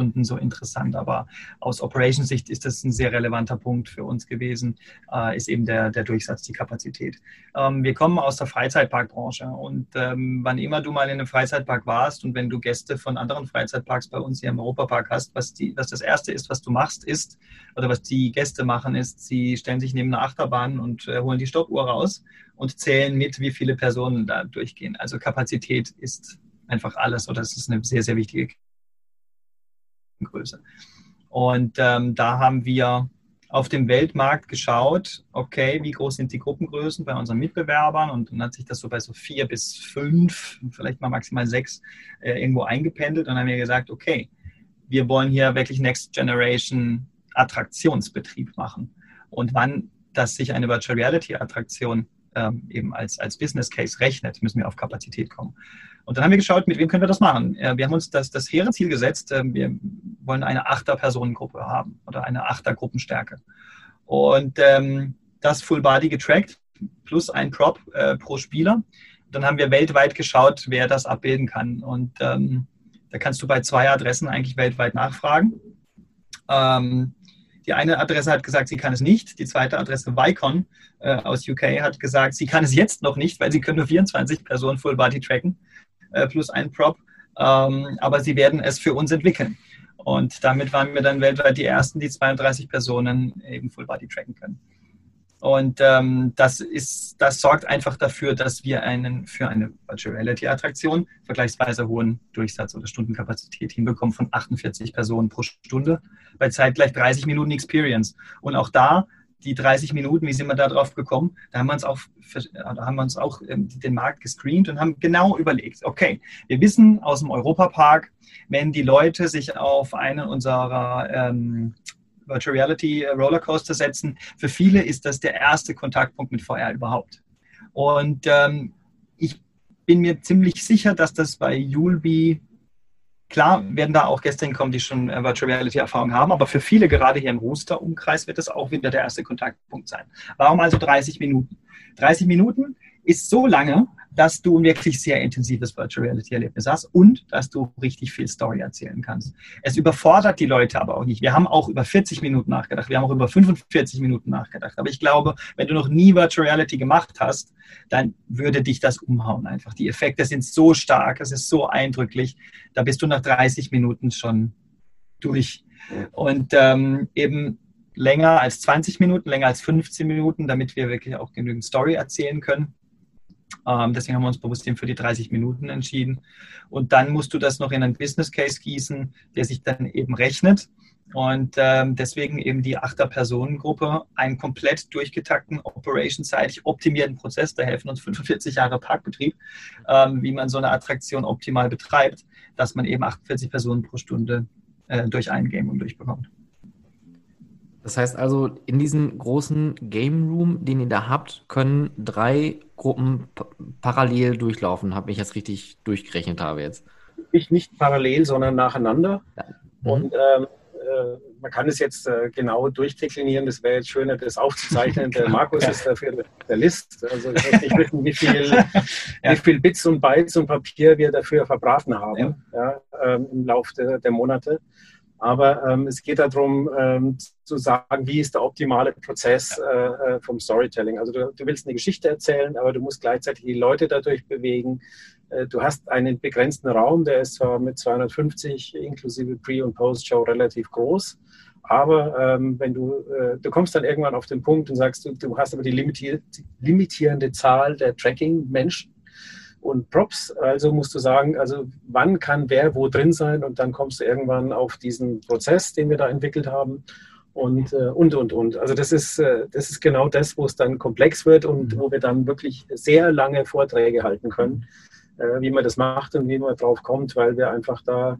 Kunden so interessant. Aber aus Operations-Sicht ist das ein sehr relevanter Punkt für uns gewesen, äh, ist eben der, der Durchsatz, die Kapazität. Ähm, wir kommen aus der Freizeitparkbranche und ähm, wann immer du mal in einem Freizeitpark warst und wenn du Gäste von anderen Freizeitparks bei uns hier im Europapark hast, was, die, was das Erste ist, was du machst, ist, oder was die Gäste machen, ist, sie stellen sich neben eine Achterbahn und äh, holen die Stoppuhr raus und zählen mit, wie viele Personen da durchgehen. Also Kapazität ist einfach alles oder es ist eine sehr, sehr wichtige Größe. Und ähm, da haben wir auf dem Weltmarkt geschaut, okay, wie groß sind die Gruppengrößen bei unseren Mitbewerbern und dann hat sich das so bei so vier bis fünf, vielleicht mal maximal sechs äh, irgendwo eingependelt und dann haben wir gesagt, okay, wir wollen hier wirklich Next Generation Attraktionsbetrieb machen. Und wann das sich eine Virtual Reality Attraktion ähm, eben als, als Business Case rechnet, müssen wir auf Kapazität kommen. Und dann haben wir geschaut, mit wem können wir das machen. Wir haben uns das, das hehre Ziel gesetzt, ähm, wir wollen eine Achter-Personengruppe haben oder eine Achter-Gruppenstärke. Und ähm, das Full Body getrackt plus ein Prop äh, pro Spieler. Dann haben wir weltweit geschaut, wer das abbilden kann. Und ähm, da kannst du bei zwei Adressen eigentlich weltweit nachfragen. Ähm, die eine Adresse hat gesagt, sie kann es nicht. Die zweite Adresse, Vicon äh, aus UK, hat gesagt, sie kann es jetzt noch nicht, weil sie können nur 24 Personen Full Body tracken äh, plus ein Prop. Ähm, aber sie werden es für uns entwickeln. Und damit waren wir dann weltweit die ersten, die 32 Personen eben Full Body tracken können. Und ähm, das, ist, das sorgt einfach dafür, dass wir einen für eine Virtual Reality Attraktion vergleichsweise hohen Durchsatz oder Stundenkapazität hinbekommen von 48 Personen pro Stunde bei zeitgleich 30 Minuten Experience. Und auch da die 30 Minuten, wie sind wir da drauf gekommen? Da haben wir uns auch, da haben wir uns auch ähm, den Markt gescreent und haben genau überlegt, okay, wir wissen aus dem Europapark, wenn die Leute sich auf einen unserer ähm, Virtual Reality Rollercoaster setzen, für viele ist das der erste Kontaktpunkt mit VR überhaupt. Und ähm, ich bin mir ziemlich sicher, dass das bei Julbi Klar werden da auch Gäste hinkommen, die schon äh, Virtual Reality Erfahrung haben, aber für viele, gerade hier im Rooster-Umkreis, wird das auch wieder der erste Kontaktpunkt sein. Warum also 30 Minuten? 30 Minuten ist so lange, dass du ein wirklich sehr intensives Virtual Reality Erlebnis hast und dass du richtig viel Story erzählen kannst. Es überfordert die Leute aber auch nicht. Wir haben auch über 40 Minuten nachgedacht, wir haben auch über 45 Minuten nachgedacht. Aber ich glaube, wenn du noch nie Virtual Reality gemacht hast, dann würde dich das umhauen einfach. Die Effekte sind so stark, es ist so eindrücklich, da bist du nach 30 Minuten schon durch. Und ähm, eben länger als 20 Minuten, länger als 15 Minuten, damit wir wirklich auch genügend Story erzählen können. Ähm, deswegen haben wir uns bewusst eben für die 30 Minuten entschieden. Und dann musst du das noch in einen Business Case gießen, der sich dann eben rechnet. Und ähm, deswegen eben die Achter-Personengruppe, einen komplett durchgetakten, operationsseitig optimierten Prozess. Da helfen uns 45 Jahre Parkbetrieb, ähm, wie man so eine Attraktion optimal betreibt, dass man eben 48 Personen pro Stunde äh, durch ein Game durchbekommt. Das heißt also, in diesem großen Game Room, den ihr da habt, können drei Gruppen parallel durchlaufen, habe ich jetzt richtig durchgerechnet habe jetzt. Ich nicht parallel, sondern nacheinander. Ja. Mhm. Und ähm, äh, man kann es jetzt äh, genau durchdeklinieren, das wäre jetzt schöner, das aufzuzeichnen. Der Markus ja. ist dafür der List. Also ich möchte nicht wissen, wie viel, ja. wie viel Bits und Bytes und Papier wir dafür verbraten haben ja. ähm, im Laufe der, der Monate. Aber ähm, es geht darum, ähm, zu sagen, wie ist der optimale Prozess äh, äh, vom Storytelling. Also du, du, willst eine Geschichte erzählen, aber du musst gleichzeitig die Leute dadurch bewegen. Äh, du hast einen begrenzten Raum, der ist zwar mit 250 inklusive Pre- und Post-Show relativ groß. Aber ähm, wenn du, äh, du kommst dann irgendwann auf den Punkt und sagst, du, du hast aber die limitierende Zahl der Tracking-Menschen und Props. Also musst du sagen, also wann kann wer wo drin sein und dann kommst du irgendwann auf diesen Prozess, den wir da entwickelt haben und äh, und und und. Also das ist äh, das ist genau das, wo es dann komplex wird und wo wir dann wirklich sehr lange Vorträge halten können, äh, wie man das macht und wie man drauf kommt, weil wir einfach da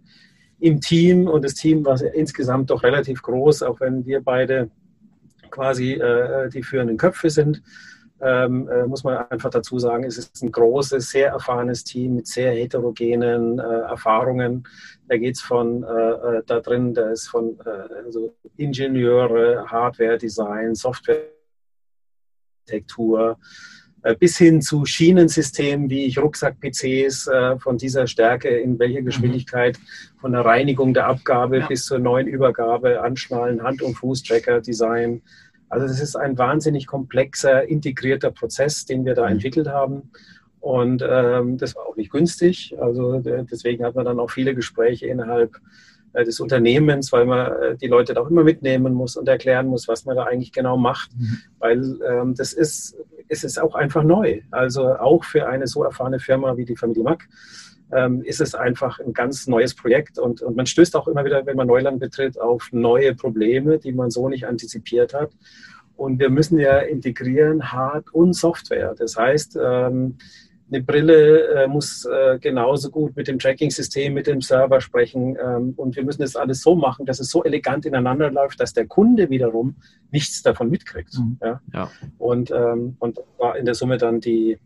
im Team und das Team war insgesamt doch relativ groß, auch wenn wir beide quasi die führenden Köpfe sind. Ähm, äh, muss man einfach dazu sagen, es ist ein großes, sehr erfahrenes Team mit sehr heterogenen äh, Erfahrungen. Da geht es von äh, äh, da drin, da ist von äh, also Ingenieure, Hardware Design, Software Architektur, bis hin zu Schienensystemen wie Rucksack-PCs äh, von dieser Stärke, in welcher mhm. Geschwindigkeit, von der Reinigung der Abgabe ja. bis zur neuen Übergabe, Anschnallen, Hand- und Fußtracker-Design. Also das ist ein wahnsinnig komplexer, integrierter Prozess, den wir da mhm. entwickelt haben. Und ähm, das war auch nicht günstig. Also deswegen hat man dann auch viele Gespräche innerhalb äh, des Unternehmens, weil man äh, die Leute da auch immer mitnehmen muss und erklären muss, was man da eigentlich genau macht. Mhm. Weil ähm, das ist, es ist auch einfach neu. Also auch für eine so erfahrene Firma wie die Familie Mack ähm, ist es einfach ein ganz neues Projekt. Und, und man stößt auch immer wieder, wenn man Neuland betritt, auf neue Probleme, die man so nicht antizipiert hat. Und wir müssen ja integrieren Hard- und Software. Das heißt, ähm, eine Brille äh, muss äh, genauso gut mit dem Tracking-System, mit dem Server sprechen. Ähm, und wir müssen das alles so machen, dass es so elegant ineinander läuft, dass der Kunde wiederum nichts davon mitkriegt. Mhm. Ja? ja? Und, ähm, und war in der Summe dann die,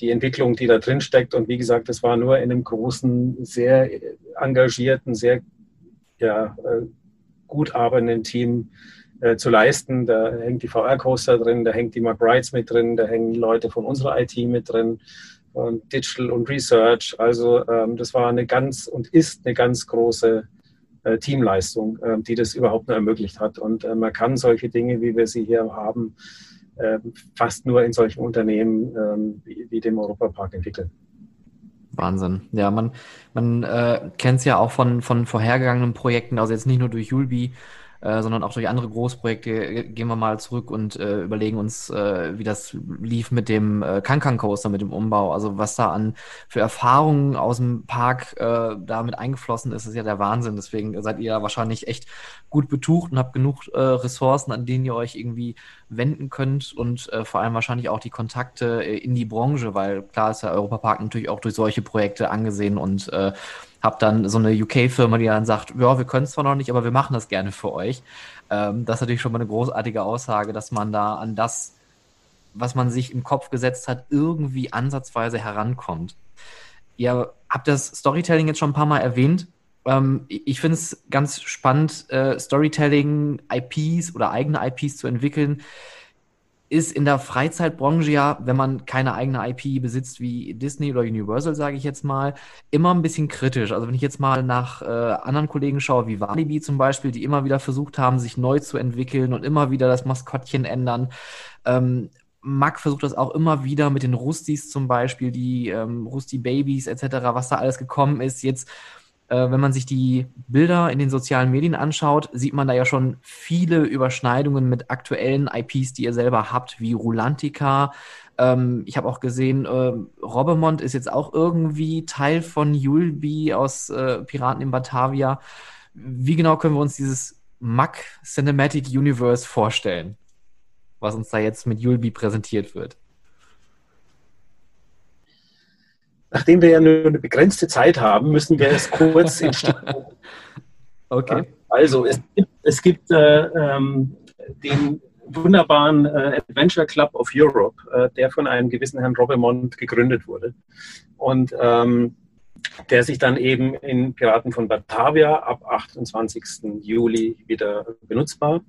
die Entwicklung, die da drin steckt. Und wie gesagt, das war nur in einem großen, sehr engagierten, sehr ja, äh, gut arbeitenden Team äh, zu leisten. Da hängt die VR-Coaster drin, da hängt die McBrides mit drin, da hängen Leute von unserer IT mit drin und Digital und Research. Also ähm, das war eine ganz und ist eine ganz große äh, Teamleistung, äh, die das überhaupt nur ermöglicht hat. Und äh, man kann solche Dinge, wie wir sie hier haben, fast nur in solchen Unternehmen ähm, wie, wie dem Europapark entwickeln. Wahnsinn. Ja, man, man äh, kennt es ja auch von, von vorhergegangenen Projekten, also jetzt nicht nur durch Julbi, äh, sondern auch durch andere Großprojekte äh, gehen wir mal zurück und äh, überlegen uns, äh, wie das lief mit dem äh, Kankan Coaster, mit dem Umbau. Also was da an für Erfahrungen aus dem Park äh, damit eingeflossen ist, ist ja der Wahnsinn. Deswegen seid ihr wahrscheinlich echt gut betucht und habt genug äh, Ressourcen, an denen ihr euch irgendwie wenden könnt und äh, vor allem wahrscheinlich auch die Kontakte äh, in die Branche, weil klar ist der Europapark natürlich auch durch solche Projekte angesehen und äh, habe dann so eine UK-Firma, die dann sagt, ja, wir können es zwar noch nicht, aber wir machen das gerne für euch. Ähm, das ist natürlich schon mal eine großartige Aussage, dass man da an das, was man sich im Kopf gesetzt hat, irgendwie ansatzweise herankommt. Ihr habt das Storytelling jetzt schon ein paar Mal erwähnt. Ähm, ich finde es ganz spannend, äh, Storytelling, IPs oder eigene IPs zu entwickeln ist in der Freizeitbranche ja, wenn man keine eigene IP besitzt wie Disney oder Universal, sage ich jetzt mal, immer ein bisschen kritisch. Also wenn ich jetzt mal nach äh, anderen Kollegen schaue, wie Walibi zum Beispiel, die immer wieder versucht haben, sich neu zu entwickeln und immer wieder das Maskottchen ändern. Ähm, Mack versucht das auch immer wieder mit den Rustis zum Beispiel, die ähm, Rusty-Babys etc., was da alles gekommen ist. Jetzt äh, wenn man sich die Bilder in den sozialen Medien anschaut, sieht man da ja schon viele Überschneidungen mit aktuellen IPs, die ihr selber habt, wie Rulantica. Ähm, ich habe auch gesehen, äh, Robemont ist jetzt auch irgendwie Teil von Yulbi aus äh, Piraten in Batavia. Wie genau können wir uns dieses Mac Cinematic Universe vorstellen, was uns da jetzt mit Yulbi präsentiert wird? Nachdem wir ja nur eine begrenzte Zeit haben, müssen wir es kurz in Okay. Also es gibt, es gibt äh, ähm, den wunderbaren äh, Adventure Club of Europe, äh, der von einem gewissen Herrn Robemont gegründet wurde. Und ähm, der sich dann eben in Piraten von Batavia ab 28. Juli wieder benutzbar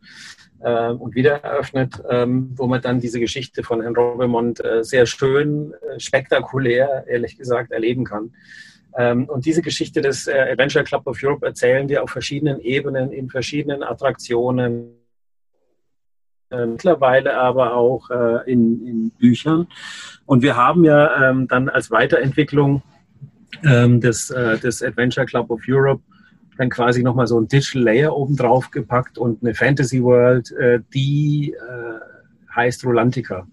äh, und wieder eröffnet, ähm, wo man dann diese Geschichte von Herrn Robemont äh, sehr schön, äh, spektakulär, ehrlich gesagt, erleben kann. Ähm, und diese Geschichte des äh, Adventure Club of Europe erzählen wir auf verschiedenen Ebenen, in verschiedenen Attraktionen, äh, mittlerweile aber auch in, in, Büchern. Und wir haben ja ähm, dann als Weiterentwicklung ähm, des, äh, des Adventure Club of Europe dann quasi nochmal so ein Digital Layer oben drauf gepackt und eine Fantasy World, äh, die äh, heißt Rolantica.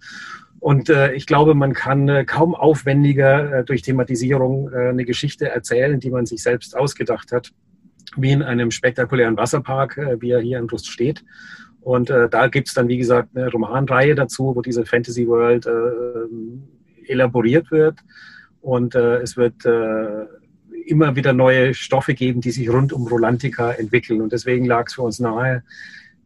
Und äh, ich glaube, man kann äh, kaum aufwendiger äh, durch Thematisierung äh, eine Geschichte erzählen, die man sich selbst ausgedacht hat, wie in einem spektakulären Wasserpark, äh, wie er hier in Rust steht. Und äh, da es dann, wie gesagt, eine Romanreihe dazu, wo diese Fantasy World äh, elaboriert wird. Und äh, es wird äh, immer wieder neue Stoffe geben, die sich rund um Rolantica entwickeln. Und deswegen lag es für uns nahe,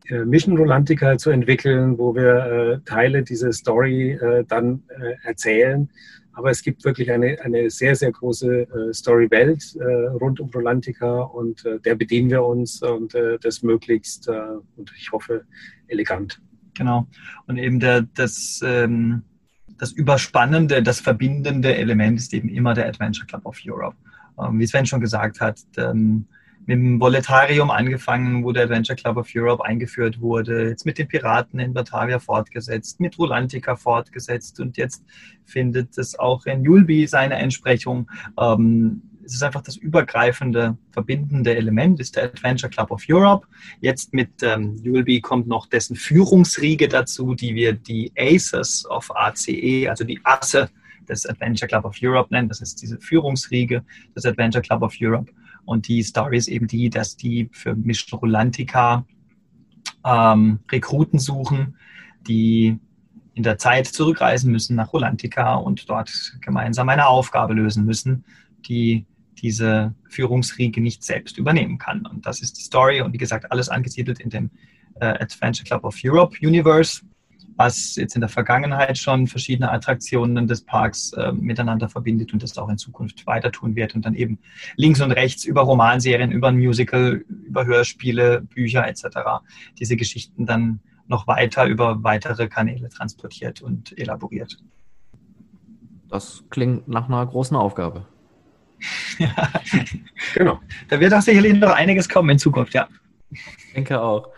äh, Mission Rolantica zu entwickeln, wo wir äh, Teile dieser Story äh, dann äh, erzählen. Aber es gibt wirklich eine, eine sehr, sehr große Story-Welt rund um Rolantica und der bedienen wir uns und das möglichst und ich hoffe elegant. Genau. Und eben der, das, ähm, das Überspannende, das verbindende Element ist eben immer der Adventure Club of Europe. Ähm, wie Sven schon gesagt hat, ähm, mit dem Voletarium angefangen, wo der Adventure Club of Europe eingeführt wurde, jetzt mit den Piraten in Batavia fortgesetzt, mit Rolantica fortgesetzt und jetzt findet es auch in Julbi seine Entsprechung. Ähm, es ist einfach das übergreifende, verbindende Element, ist der Adventure Club of Europe. Jetzt mit ähm, Julbi kommt noch dessen Führungsriege dazu, die wir die Aces of ACE, also die Asse des Adventure Club of Europe nennen. Das ist diese Führungsriege des Adventure Club of Europe. Und die Story ist eben die, dass die für Mission Rolantica ähm, Rekruten suchen, die in der Zeit zurückreisen müssen nach Rolantica und dort gemeinsam eine Aufgabe lösen müssen, die diese Führungsriege nicht selbst übernehmen kann. Und das ist die Story und wie gesagt, alles angesiedelt in dem äh, Adventure Club of Europe Universe, was jetzt in der Vergangenheit schon verschiedene Attraktionen des Parks äh, miteinander verbindet und das auch in Zukunft weiter tun wird und dann eben links und rechts über Romanserien, über ein Musical, über Hörspiele, Bücher etc. diese Geschichten dann noch weiter über weitere Kanäle transportiert und elaboriert. Das klingt nach einer großen Aufgabe. ja. Genau. Da wird auch sicherlich noch einiges kommen in Zukunft, ja. Ich denke auch.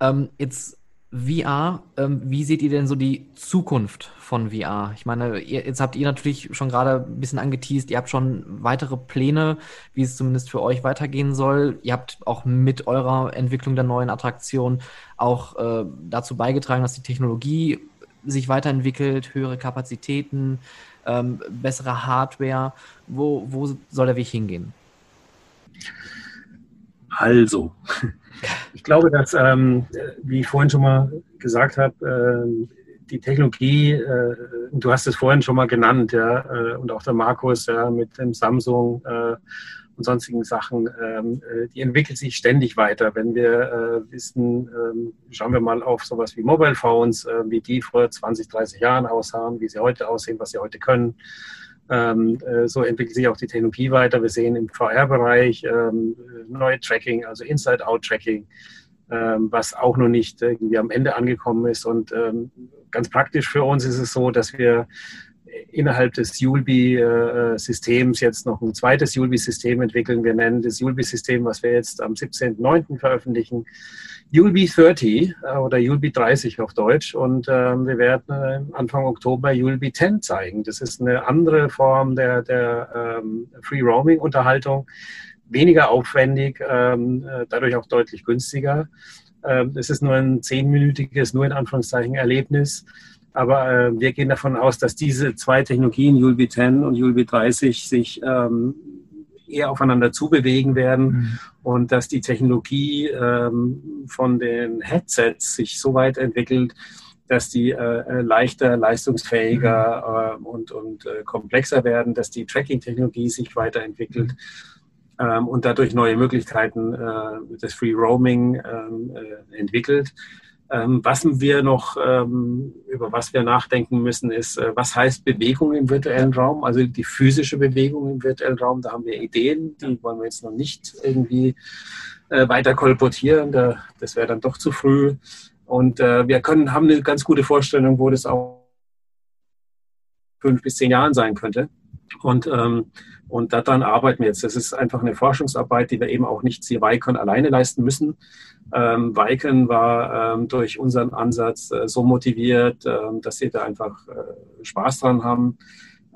Ähm, jetzt VR, ähm, wie seht ihr denn so die Zukunft von VR? Ich meine, ihr, jetzt habt ihr natürlich schon gerade ein bisschen angeteased, ihr habt schon weitere Pläne, wie es zumindest für euch weitergehen soll. Ihr habt auch mit eurer Entwicklung der neuen Attraktion auch äh, dazu beigetragen, dass die Technologie sich weiterentwickelt, höhere Kapazitäten, ähm, bessere Hardware. Wo, wo soll der Weg hingehen? Also, ich glaube, dass, ähm, wie ich vorhin schon mal gesagt habe, äh, die Technologie, äh, du hast es vorhin schon mal genannt, ja, äh, und auch der Markus ja, mit dem Samsung äh, und sonstigen Sachen, ähm, äh, die entwickelt sich ständig weiter. Wenn wir äh, wissen, ähm, schauen wir mal auf sowas wie Mobile Phones, äh, wie die vor 20, 30 Jahren aussahen, wie sie heute aussehen, was sie heute können. Ähm, äh, so entwickelt sich auch die Technologie weiter. Wir sehen im VR-Bereich ähm, neue Tracking, also Inside-Out-Tracking, ähm, was auch noch nicht irgendwie am Ende angekommen ist. Und ähm, ganz praktisch für uns ist es so, dass wir innerhalb des Julbi-Systems jetzt noch ein zweites Julbi-System entwickeln. Wir nennen das Julbi-System, was wir jetzt am 17.09. veröffentlichen, Julbi 30 äh, oder Julbi 30 auf Deutsch. Und ähm, wir werden äh, Anfang Oktober Julbi 10 zeigen. Das ist eine andere Form der, der ähm, Free-Roaming-Unterhaltung, weniger aufwendig, ähm, äh, dadurch auch deutlich günstiger. Es ist nur ein zehnminütiges, nur in Anführungszeichen Erlebnis aber äh, wir gehen davon aus, dass diese zwei Technologien, Julbi 10 und Julbi 30, sich ähm, eher aufeinander zubewegen werden mhm. und dass die Technologie ähm, von den Headsets sich so weit entwickelt, dass die äh, äh leichter, leistungsfähiger äh, und, und äh, komplexer werden, dass die Tracking-Technologie sich weiterentwickelt ähm, und dadurch neue Möglichkeiten äh, des Free Roaming ähm, äh, entwickelt. Ähm, was wir noch, ähm, über was wir nachdenken müssen, ist, äh, was heißt Bewegung im virtuellen Raum, also die physische Bewegung im virtuellen Raum. Da haben wir Ideen, die wollen wir jetzt noch nicht irgendwie äh, weiter kolportieren. das wäre dann doch zu früh. Und äh, wir können, haben eine ganz gute Vorstellung, wo das auch fünf bis zehn Jahren sein könnte. Und, ähm, und daran arbeiten wir jetzt. Das ist einfach eine Forschungsarbeit, die wir eben auch nicht hier Weikon alleine leisten müssen. Ähm, Weiken war ähm, durch unseren Ansatz äh, so motiviert, äh, dass sie da einfach äh, Spaß dran haben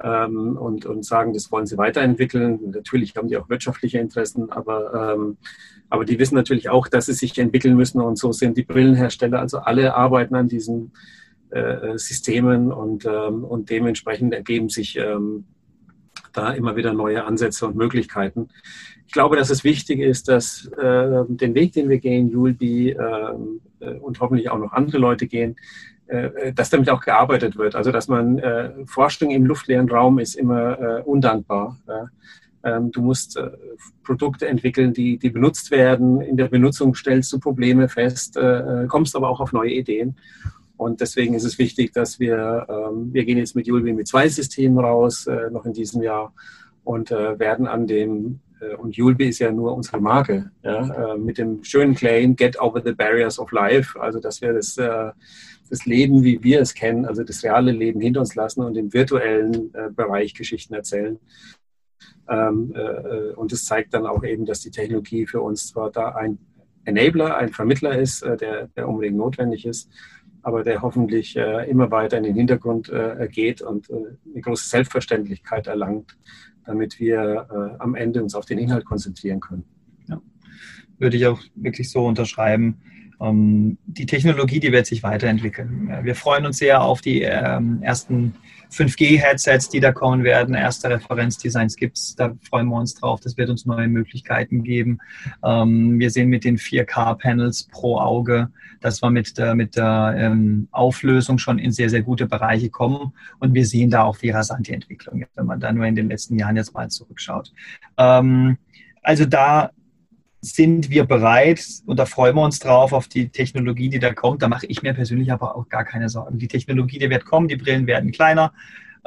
ähm, und, und sagen, das wollen sie weiterentwickeln. Natürlich haben die auch wirtschaftliche Interessen, aber, ähm, aber die wissen natürlich auch, dass sie sich entwickeln müssen und so sind die Brillenhersteller. Also alle arbeiten an diesen äh, Systemen und, ähm, und dementsprechend ergeben sich ähm, da immer wieder neue Ansätze und Möglichkeiten. Ich glaube, dass es wichtig ist, dass äh, den Weg, den wir gehen, Julbi ähm, äh, und hoffentlich auch noch andere Leute gehen, äh, dass damit auch gearbeitet wird. Also dass man äh, Forschung im luftleeren Raum ist immer äh, undankbar. Ähm, du musst äh, Produkte entwickeln, die, die benutzt werden. In der Benutzung stellst du Probleme fest, äh, kommst aber auch auf neue Ideen. Und deswegen ist es wichtig, dass wir, ähm, wir gehen jetzt mit Julbi mit zwei Systemen raus, äh, noch in diesem Jahr und äh, werden an dem, äh, und Julbi ist ja nur unsere Marke, ja, mit dem schönen Claim Get Over the Barriers of Life, also dass wir das, das Leben, wie wir es kennen, also das reale Leben hinter uns lassen und im virtuellen Bereich Geschichten erzählen. Ähm, und es zeigt dann auch eben, dass die Technologie für uns zwar da ein Enabler, ein Vermittler ist, der, der unbedingt notwendig ist, aber der hoffentlich äh, immer weiter in den Hintergrund äh, geht und äh, eine große Selbstverständlichkeit erlangt, damit wir äh, am Ende uns auf den Inhalt konzentrieren können. Ja. Würde ich auch wirklich so unterschreiben. Ähm, die Technologie, die wird sich weiterentwickeln. Wir freuen uns sehr auf die ähm, ersten 5G-Headsets, die da kommen werden. Erste Referenzdesigns gibt es. Da freuen wir uns drauf. Das wird uns neue Möglichkeiten geben. Ähm, wir sehen mit den 4K-Panels pro Auge, dass wir mit der, mit der ähm, Auflösung schon in sehr, sehr gute Bereiche kommen. Und wir sehen da auch die rasante Entwicklung, wenn man da nur in den letzten Jahren jetzt mal zurückschaut. Ähm, also da sind wir bereit und da freuen wir uns drauf auf die Technologie, die da kommt. Da mache ich mir persönlich aber auch gar keine Sorgen. Die Technologie, die wird kommen, die Brillen werden kleiner.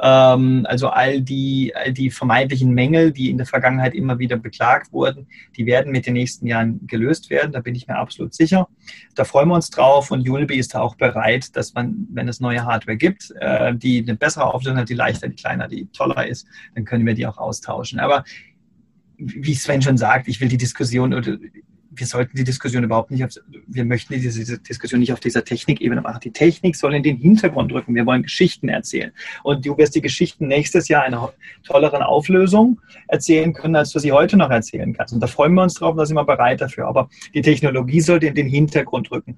Ähm, also all die, all die vermeintlichen Mängel, die in der Vergangenheit immer wieder beklagt wurden, die werden mit den nächsten Jahren gelöst werden. Da bin ich mir absolut sicher. Da freuen wir uns drauf und Julbi ist da auch bereit, dass man, wenn es neue Hardware gibt, äh, die eine bessere Auflösung hat, die leichter, die kleiner, die toller ist, dann können wir die auch austauschen. Aber wie Sven schon sagt, ich will die Diskussion oder wir sollten die Diskussion überhaupt nicht, auf, wir möchten diese Diskussion nicht auf dieser Technikebene machen. Die Technik soll in den Hintergrund rücken. Wir wollen Geschichten erzählen. Und du wirst die Geschichten nächstes Jahr in einer tolleren Auflösung erzählen können, als du sie heute noch erzählen kannst. Und da freuen wir uns drauf, da sind wir bereit dafür. Aber die Technologie sollte in den Hintergrund rücken.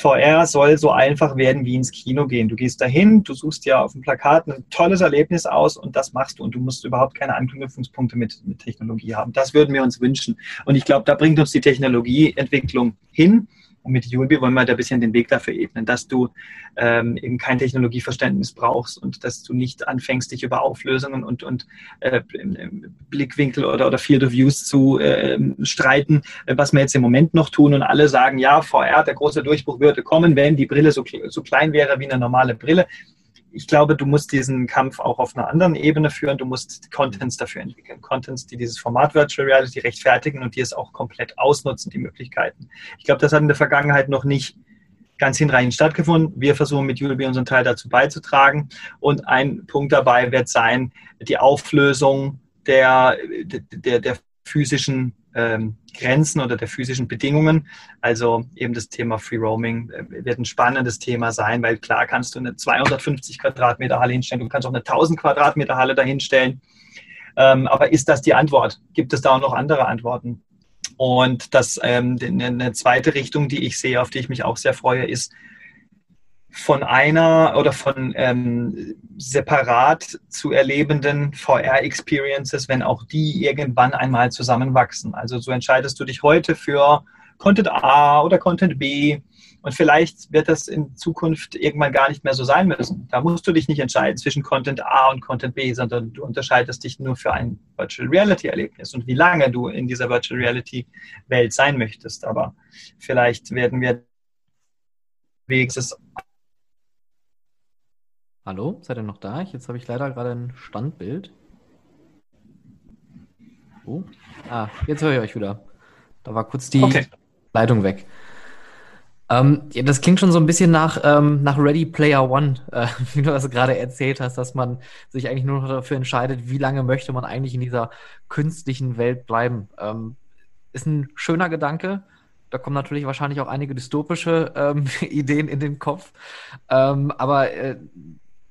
VR soll so einfach werden wie ins Kino gehen. Du gehst dahin, du suchst ja auf dem Plakat ein tolles Erlebnis aus und das machst du und du musst überhaupt keine Anknüpfungspunkte mit, mit Technologie haben. Das würden wir uns wünschen. Und ich glaube, da bringt uns die Technologieentwicklung hin. Und mit Julbi wollen wir da ein bisschen den Weg dafür ebnen, dass du ähm, eben kein Technologieverständnis brauchst und dass du nicht anfängst, dich über Auflösungen und, und äh, Blickwinkel oder, oder Field of Views zu äh, streiten, was wir jetzt im Moment noch tun. Und alle sagen, ja, VR, der große Durchbruch würde kommen, wenn die Brille so, so klein wäre wie eine normale Brille ich glaube, du musst diesen Kampf auch auf einer anderen Ebene führen. Du musst Contents dafür entwickeln. Contents, die dieses Format Virtual Reality rechtfertigen und die es auch komplett ausnutzen, die Möglichkeiten. Ich glaube, das hat in der Vergangenheit noch nicht ganz hinreichend stattgefunden. Wir versuchen mit ULB unseren Teil dazu beizutragen. Und ein Punkt dabei wird sein, die Auflösung der, der, der physischen ähm, Grenzen oder der physischen Bedingungen. Also eben das Thema Free Roaming äh, wird ein spannendes Thema sein, weil klar kannst du eine 250 Quadratmeter Halle hinstellen, du kannst auch eine 1000 Quadratmeter Halle dahinstellen. Ähm, aber ist das die Antwort? Gibt es da auch noch andere Antworten? Und das ähm, eine zweite Richtung, die ich sehe, auf die ich mich auch sehr freue, ist von einer oder von ähm, separat zu erlebenden VR-Experiences, wenn auch die irgendwann einmal zusammenwachsen. Also so entscheidest du dich heute für Content A oder Content B und vielleicht wird das in Zukunft irgendwann gar nicht mehr so sein müssen. Da musst du dich nicht entscheiden zwischen Content A und Content B, sondern du unterscheidest dich nur für ein Virtual Reality Erlebnis und wie lange du in dieser Virtual Reality Welt sein möchtest. Aber vielleicht werden wir wegs Hallo, seid ihr noch da? Jetzt habe ich leider gerade ein Standbild. Oh. Ah, jetzt höre ich euch wieder. Da war kurz die okay. Leitung weg. Ähm, ja, das klingt schon so ein bisschen nach, ähm, nach Ready Player One, äh, wie du das gerade erzählt hast, dass man sich eigentlich nur noch dafür entscheidet, wie lange möchte man eigentlich in dieser künstlichen Welt bleiben. Ähm, ist ein schöner Gedanke. Da kommen natürlich wahrscheinlich auch einige dystopische ähm, Ideen in den Kopf. Ähm, aber äh,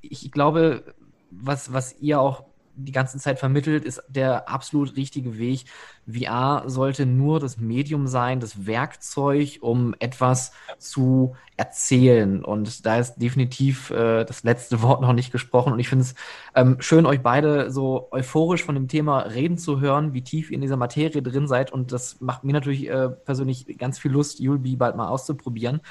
ich glaube, was, was ihr auch die ganze Zeit vermittelt, ist der absolut richtige Weg. VR sollte nur das Medium sein, das Werkzeug, um etwas zu erzählen. Und da ist definitiv äh, das letzte Wort noch nicht gesprochen. Und ich finde es ähm, schön, euch beide so euphorisch von dem Thema reden zu hören, wie tief ihr in dieser Materie drin seid. Und das macht mir natürlich äh, persönlich ganz viel Lust, Julbi bald mal auszuprobieren.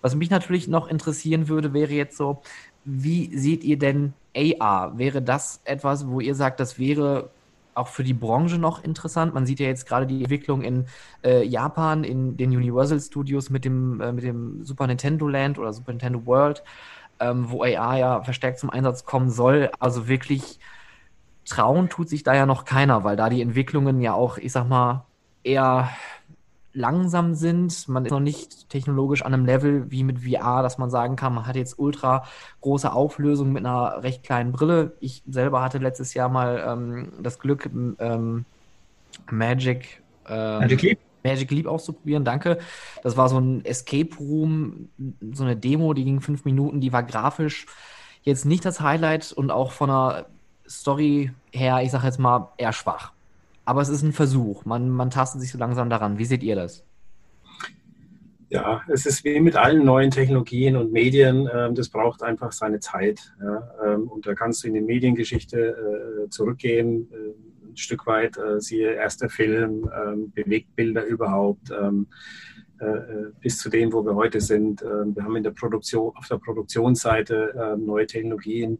Was mich natürlich noch interessieren würde, wäre jetzt so, wie seht ihr denn AR? Wäre das etwas, wo ihr sagt, das wäre auch für die Branche noch interessant. Man sieht ja jetzt gerade die Entwicklung in äh, Japan, in den Universal Studios mit dem, äh, mit dem Super Nintendo Land oder Super Nintendo World, ähm, wo AR ja verstärkt zum Einsatz kommen soll. Also wirklich trauen tut sich da ja noch keiner, weil da die Entwicklungen ja auch, ich sag mal, eher langsam sind. Man ist noch nicht technologisch an einem Level wie mit VR, dass man sagen kann, man hat jetzt ultra große Auflösung mit einer recht kleinen Brille. Ich selber hatte letztes Jahr mal ähm, das Glück, ähm, Magic, ähm, Magic Leap? Magic Leap auszuprobieren, danke. Das war so ein Escape Room, so eine Demo, die ging fünf Minuten, die war grafisch jetzt nicht das Highlight und auch von der Story her, ich sag jetzt mal, eher schwach. Aber es ist ein Versuch. Man, man tastet sich so langsam daran. Wie seht ihr das? Ja, es ist wie mit allen neuen Technologien und Medien, äh, das braucht einfach seine Zeit. Ähm, und da kannst du in die Mediengeschichte äh, zurückgehen, äh, ein Stück weit, äh, siehe erster Film, ähm, Bewegtbilder überhaupt, ähm, bis zu dem, wo wir heute sind. wir haben in der Produktion, auf der Produktionsseite neue Technologien ähm,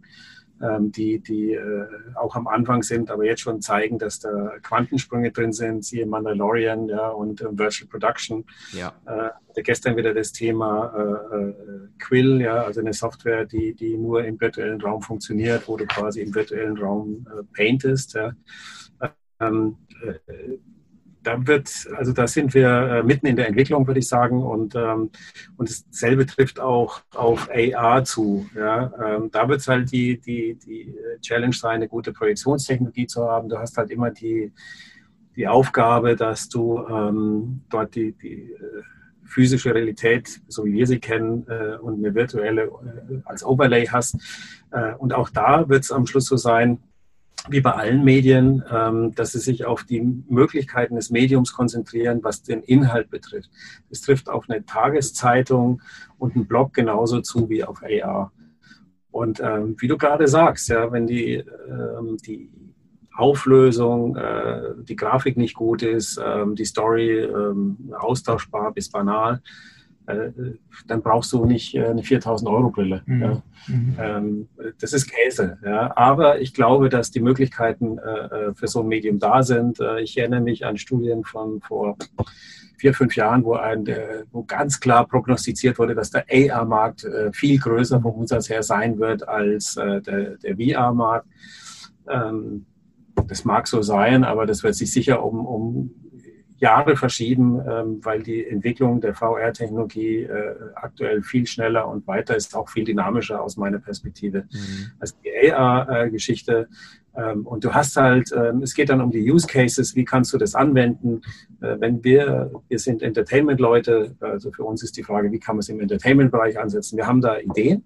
die, die äh, auch am Anfang sind, aber jetzt schon zeigen, dass da Quantensprünge drin sind, siehe Mandalorian ja, und äh, Virtual Production. Ja. Äh, gestern wieder das Thema äh, äh, Quill, ja, also eine Software, die, die nur im virtuellen Raum funktioniert, wo du quasi im virtuellen Raum äh, paintest. Ja. Ähm, da wird, also da sind wir äh, mitten in der Entwicklung, würde ich sagen. Und, ähm, und dasselbe trifft auch auf AR zu. Ja? Ähm, da wird es halt die, die, die Challenge sein, eine gute Projektionstechnologie zu haben. Du hast halt immer die, die Aufgabe, dass du ähm, dort die, die äh, physische Realität, so wie wir sie kennen, äh, und eine virtuelle äh, als Overlay hast. Äh, und auch da wird es am Schluss so sein, wie bei allen Medien, ähm, dass sie sich auf die Möglichkeiten des Mediums konzentrieren, was den Inhalt betrifft. Es trifft auf eine Tageszeitung und einen Blog genauso zu wie auf AR. Und ähm, wie du gerade sagst, ja, wenn die, ähm, die Auflösung, äh, die Grafik nicht gut ist, die Story austauschbar bis banal, dann brauchst du nicht äh, eine 4000 Euro Brille. Mhm. Ja. Mhm. Ähm, das ist Käse. Ja. Aber ich glaube, dass die Möglichkeiten äh, für so ein Medium da sind. ich erinnere mich an Studien von vor vier, fünf Jahren, wo, ein, wo ganz klar prognostiziert wurde, dass der AR-Markt viel größer vom Umsatz her sein wird als der, der VR-Markt. Ähm, das mag so sein, aber das wird sich sicher um, um Jahre verschieben, ähm, weil die Entwicklung der VR-Technologie äh, aktuell viel schneller und weiter ist, auch viel dynamischer aus meiner Perspektive mhm. als die AR-Geschichte. Ähm, und du hast halt, ähm, es geht dann um die Use Cases, wie kannst du das anwenden? Äh, wenn wir, wir sind Entertainment-Leute, also für uns ist die Frage, wie kann man es im Entertainment-Bereich ansetzen? Wir haben da Ideen,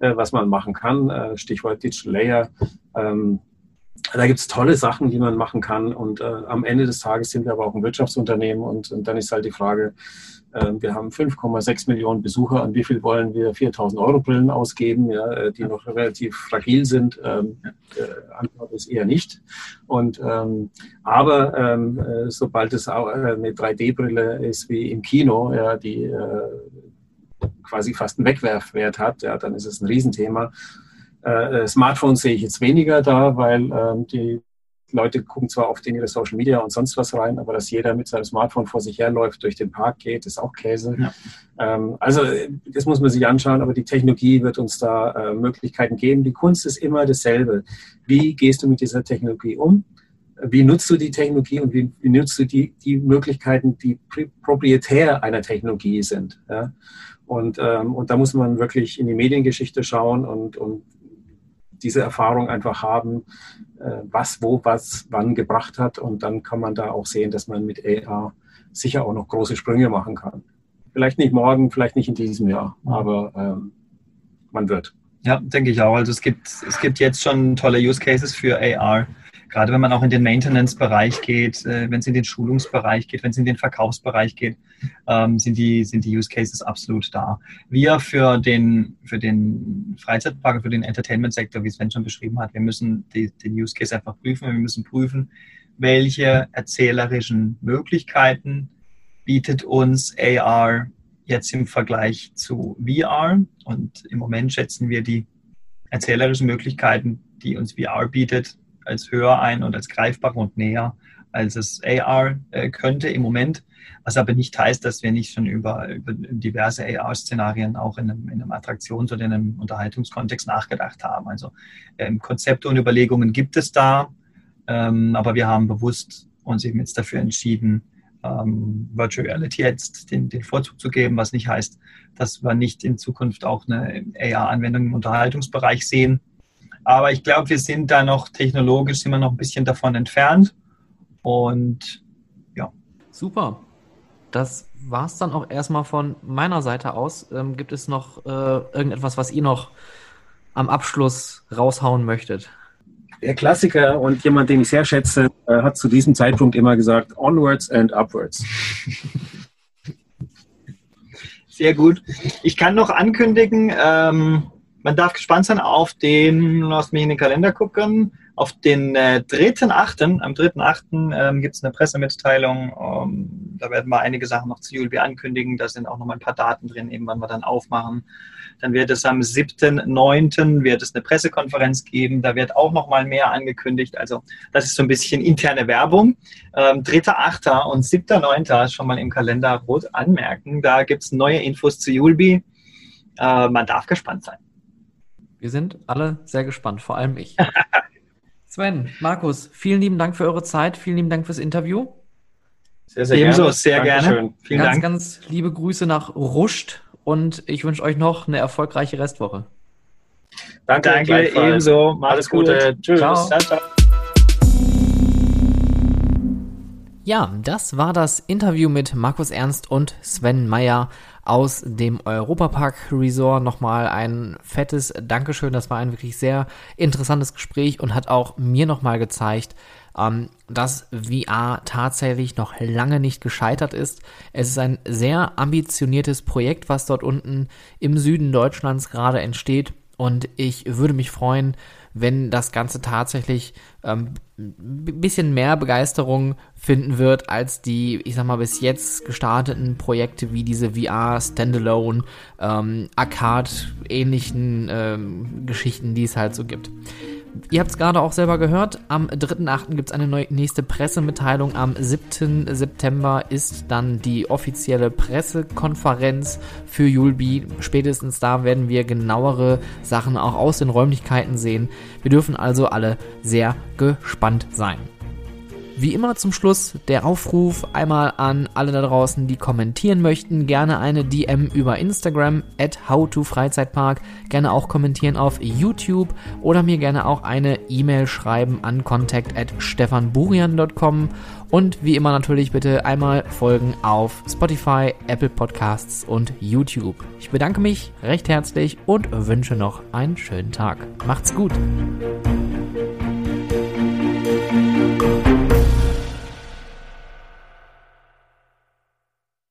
äh, was man machen kann, Stichwort Digital Layer. Da gibt es tolle Sachen, die man machen kann. Und äh, am Ende des Tages sind wir aber auch ein Wirtschaftsunternehmen. Und, und dann ist halt die Frage, äh, wir haben 5,6 Millionen Besucher. An wie viel wollen wir 4000 Euro Brillen ausgeben, ja, äh, die noch relativ fragil sind? Ähm, äh, Antwort ist eher nicht. Und, ähm, aber ähm, äh, sobald es auch äh, eine 3D-Brille ist wie im Kino, ja, die quasi fast einen Wegwerfwert hat, ja, dann ist es ein Riesenthema. Äh, äh, Smartphones sehe ich jetzt weniger da, weil ähm, die Leute gucken zwar oft in ihre Social Media und sonst was rein, aber dass jeder mit seinem Smartphone vor sich herläuft, durch den Park geht, ist auch Käse. Ja. Ähm, also das muss man sich anschauen, aber die Technologie wird uns da äh, Möglichkeiten geben. Die Kunst ist immer dasselbe. Wie gehst du mit dieser Technologie um? Wie nutzt du die Technologie und wie, wie nutzt du die, die Möglichkeiten, die proprietär einer Technologie sind? Ja? Und, ähm, und da muss man wirklich in die Mediengeschichte schauen und, und diese Erfahrung einfach haben, äh, was, wo, was, wann gebracht hat. Und dann kann man da auch sehen, dass man mit AR sicher auch noch große Sprünge machen kann. Vielleicht nicht morgen, vielleicht nicht in diesem Jahr, aber ähm, man wird. Ja, denke ich auch. Also es gibt, es gibt jetzt schon tolle Use Cases für AR gerade wenn man auch in den Maintenance-Bereich geht, äh, wenn es in den Schulungsbereich geht, wenn es in den Verkaufsbereich geht, ähm, sind, die, sind die Use Cases absolut da. Wir für den, für den Freizeitpark, für den Entertainment-Sektor, wie Sven schon beschrieben hat, wir müssen die, den Use Case einfach prüfen. Wir müssen prüfen, welche erzählerischen Möglichkeiten bietet uns AR jetzt im Vergleich zu VR. Und im Moment schätzen wir die erzählerischen Möglichkeiten, die uns VR bietet, als höher ein und als greifbarer und näher, als es AR äh, könnte im Moment. Was aber nicht heißt, dass wir nicht schon über, über diverse AR-Szenarien auch in einem, in einem Attraktions- oder in einem Unterhaltungskontext nachgedacht haben. Also ähm, Konzepte und Überlegungen gibt es da, ähm, aber wir haben bewusst uns eben jetzt dafür entschieden, ähm, Virtual Reality jetzt den, den Vorzug zu geben, was nicht heißt, dass wir nicht in Zukunft auch eine AR-Anwendung im Unterhaltungsbereich sehen. Aber ich glaube, wir sind da noch technologisch wir noch ein bisschen davon entfernt. Und ja. Super. Das war es dann auch erstmal von meiner Seite aus. Ähm, gibt es noch äh, irgendetwas, was ihr noch am Abschluss raushauen möchtet? Der Klassiker und jemand, den ich sehr schätze, äh, hat zu diesem Zeitpunkt immer gesagt, onwards and upwards. Sehr gut. Ich kann noch ankündigen, ähm, man darf gespannt sein auf den, lass mich in den Kalender gucken, auf den äh, 3.8., am 3.8. Ähm, gibt es eine Pressemitteilung. Ähm, da werden wir einige Sachen noch zu ULB ankündigen. Da sind auch noch mal ein paar Daten drin, eben wann wir dann aufmachen. Dann wird es am 7.9. wird es eine Pressekonferenz geben. Da wird auch noch mal mehr angekündigt. Also das ist so ein bisschen interne Werbung. Ähm, 3.8. und 7.9. schon mal im Kalender rot anmerken. Da gibt es neue Infos zu Julbi. Äh, man darf gespannt sein. Wir sind alle sehr gespannt, vor allem ich. Sven, Markus, vielen lieben Dank für eure Zeit, vielen lieben Dank fürs Interview. Sehr, sehr Ebenso, gerne. sehr Dankeschön. gerne. Vielen ganz, Dank. Ganz liebe Grüße nach Ruscht und ich wünsche euch noch eine erfolgreiche Restwoche. Danke, Danke ebenso. Macht Alles Gute. Tschüss. Ciao. Ciao, ciao. Ja, das war das Interview mit Markus Ernst und Sven Meyer aus dem Europapark Resort. Nochmal ein fettes Dankeschön. Das war ein wirklich sehr interessantes Gespräch und hat auch mir nochmal gezeigt, ähm, dass VR tatsächlich noch lange nicht gescheitert ist. Es ist ein sehr ambitioniertes Projekt, was dort unten im Süden Deutschlands gerade entsteht. Und ich würde mich freuen, wenn das Ganze tatsächlich ähm, ein bisschen mehr Begeisterung finden wird als die, ich sag mal, bis jetzt gestarteten Projekte wie diese VR Standalone ähm, Arcade ähnlichen ähm, Geschichten, die es halt so gibt. Ihr habt es gerade auch selber gehört, am 3.8. gibt es eine neue, nächste Pressemitteilung. Am 7. September ist dann die offizielle Pressekonferenz für Julbi. Spätestens da werden wir genauere Sachen auch aus den Räumlichkeiten sehen. Wir dürfen also alle sehr gespannt sein. Wie immer zum Schluss der Aufruf einmal an alle da draußen, die kommentieren möchten. Gerne eine DM über Instagram at howtofreizeitpark. Gerne auch kommentieren auf YouTube oder mir gerne auch eine E-Mail schreiben an contact at stefanburian.com. Und wie immer natürlich bitte einmal folgen auf Spotify, Apple Podcasts und YouTube. Ich bedanke mich recht herzlich und wünsche noch einen schönen Tag. Macht's gut!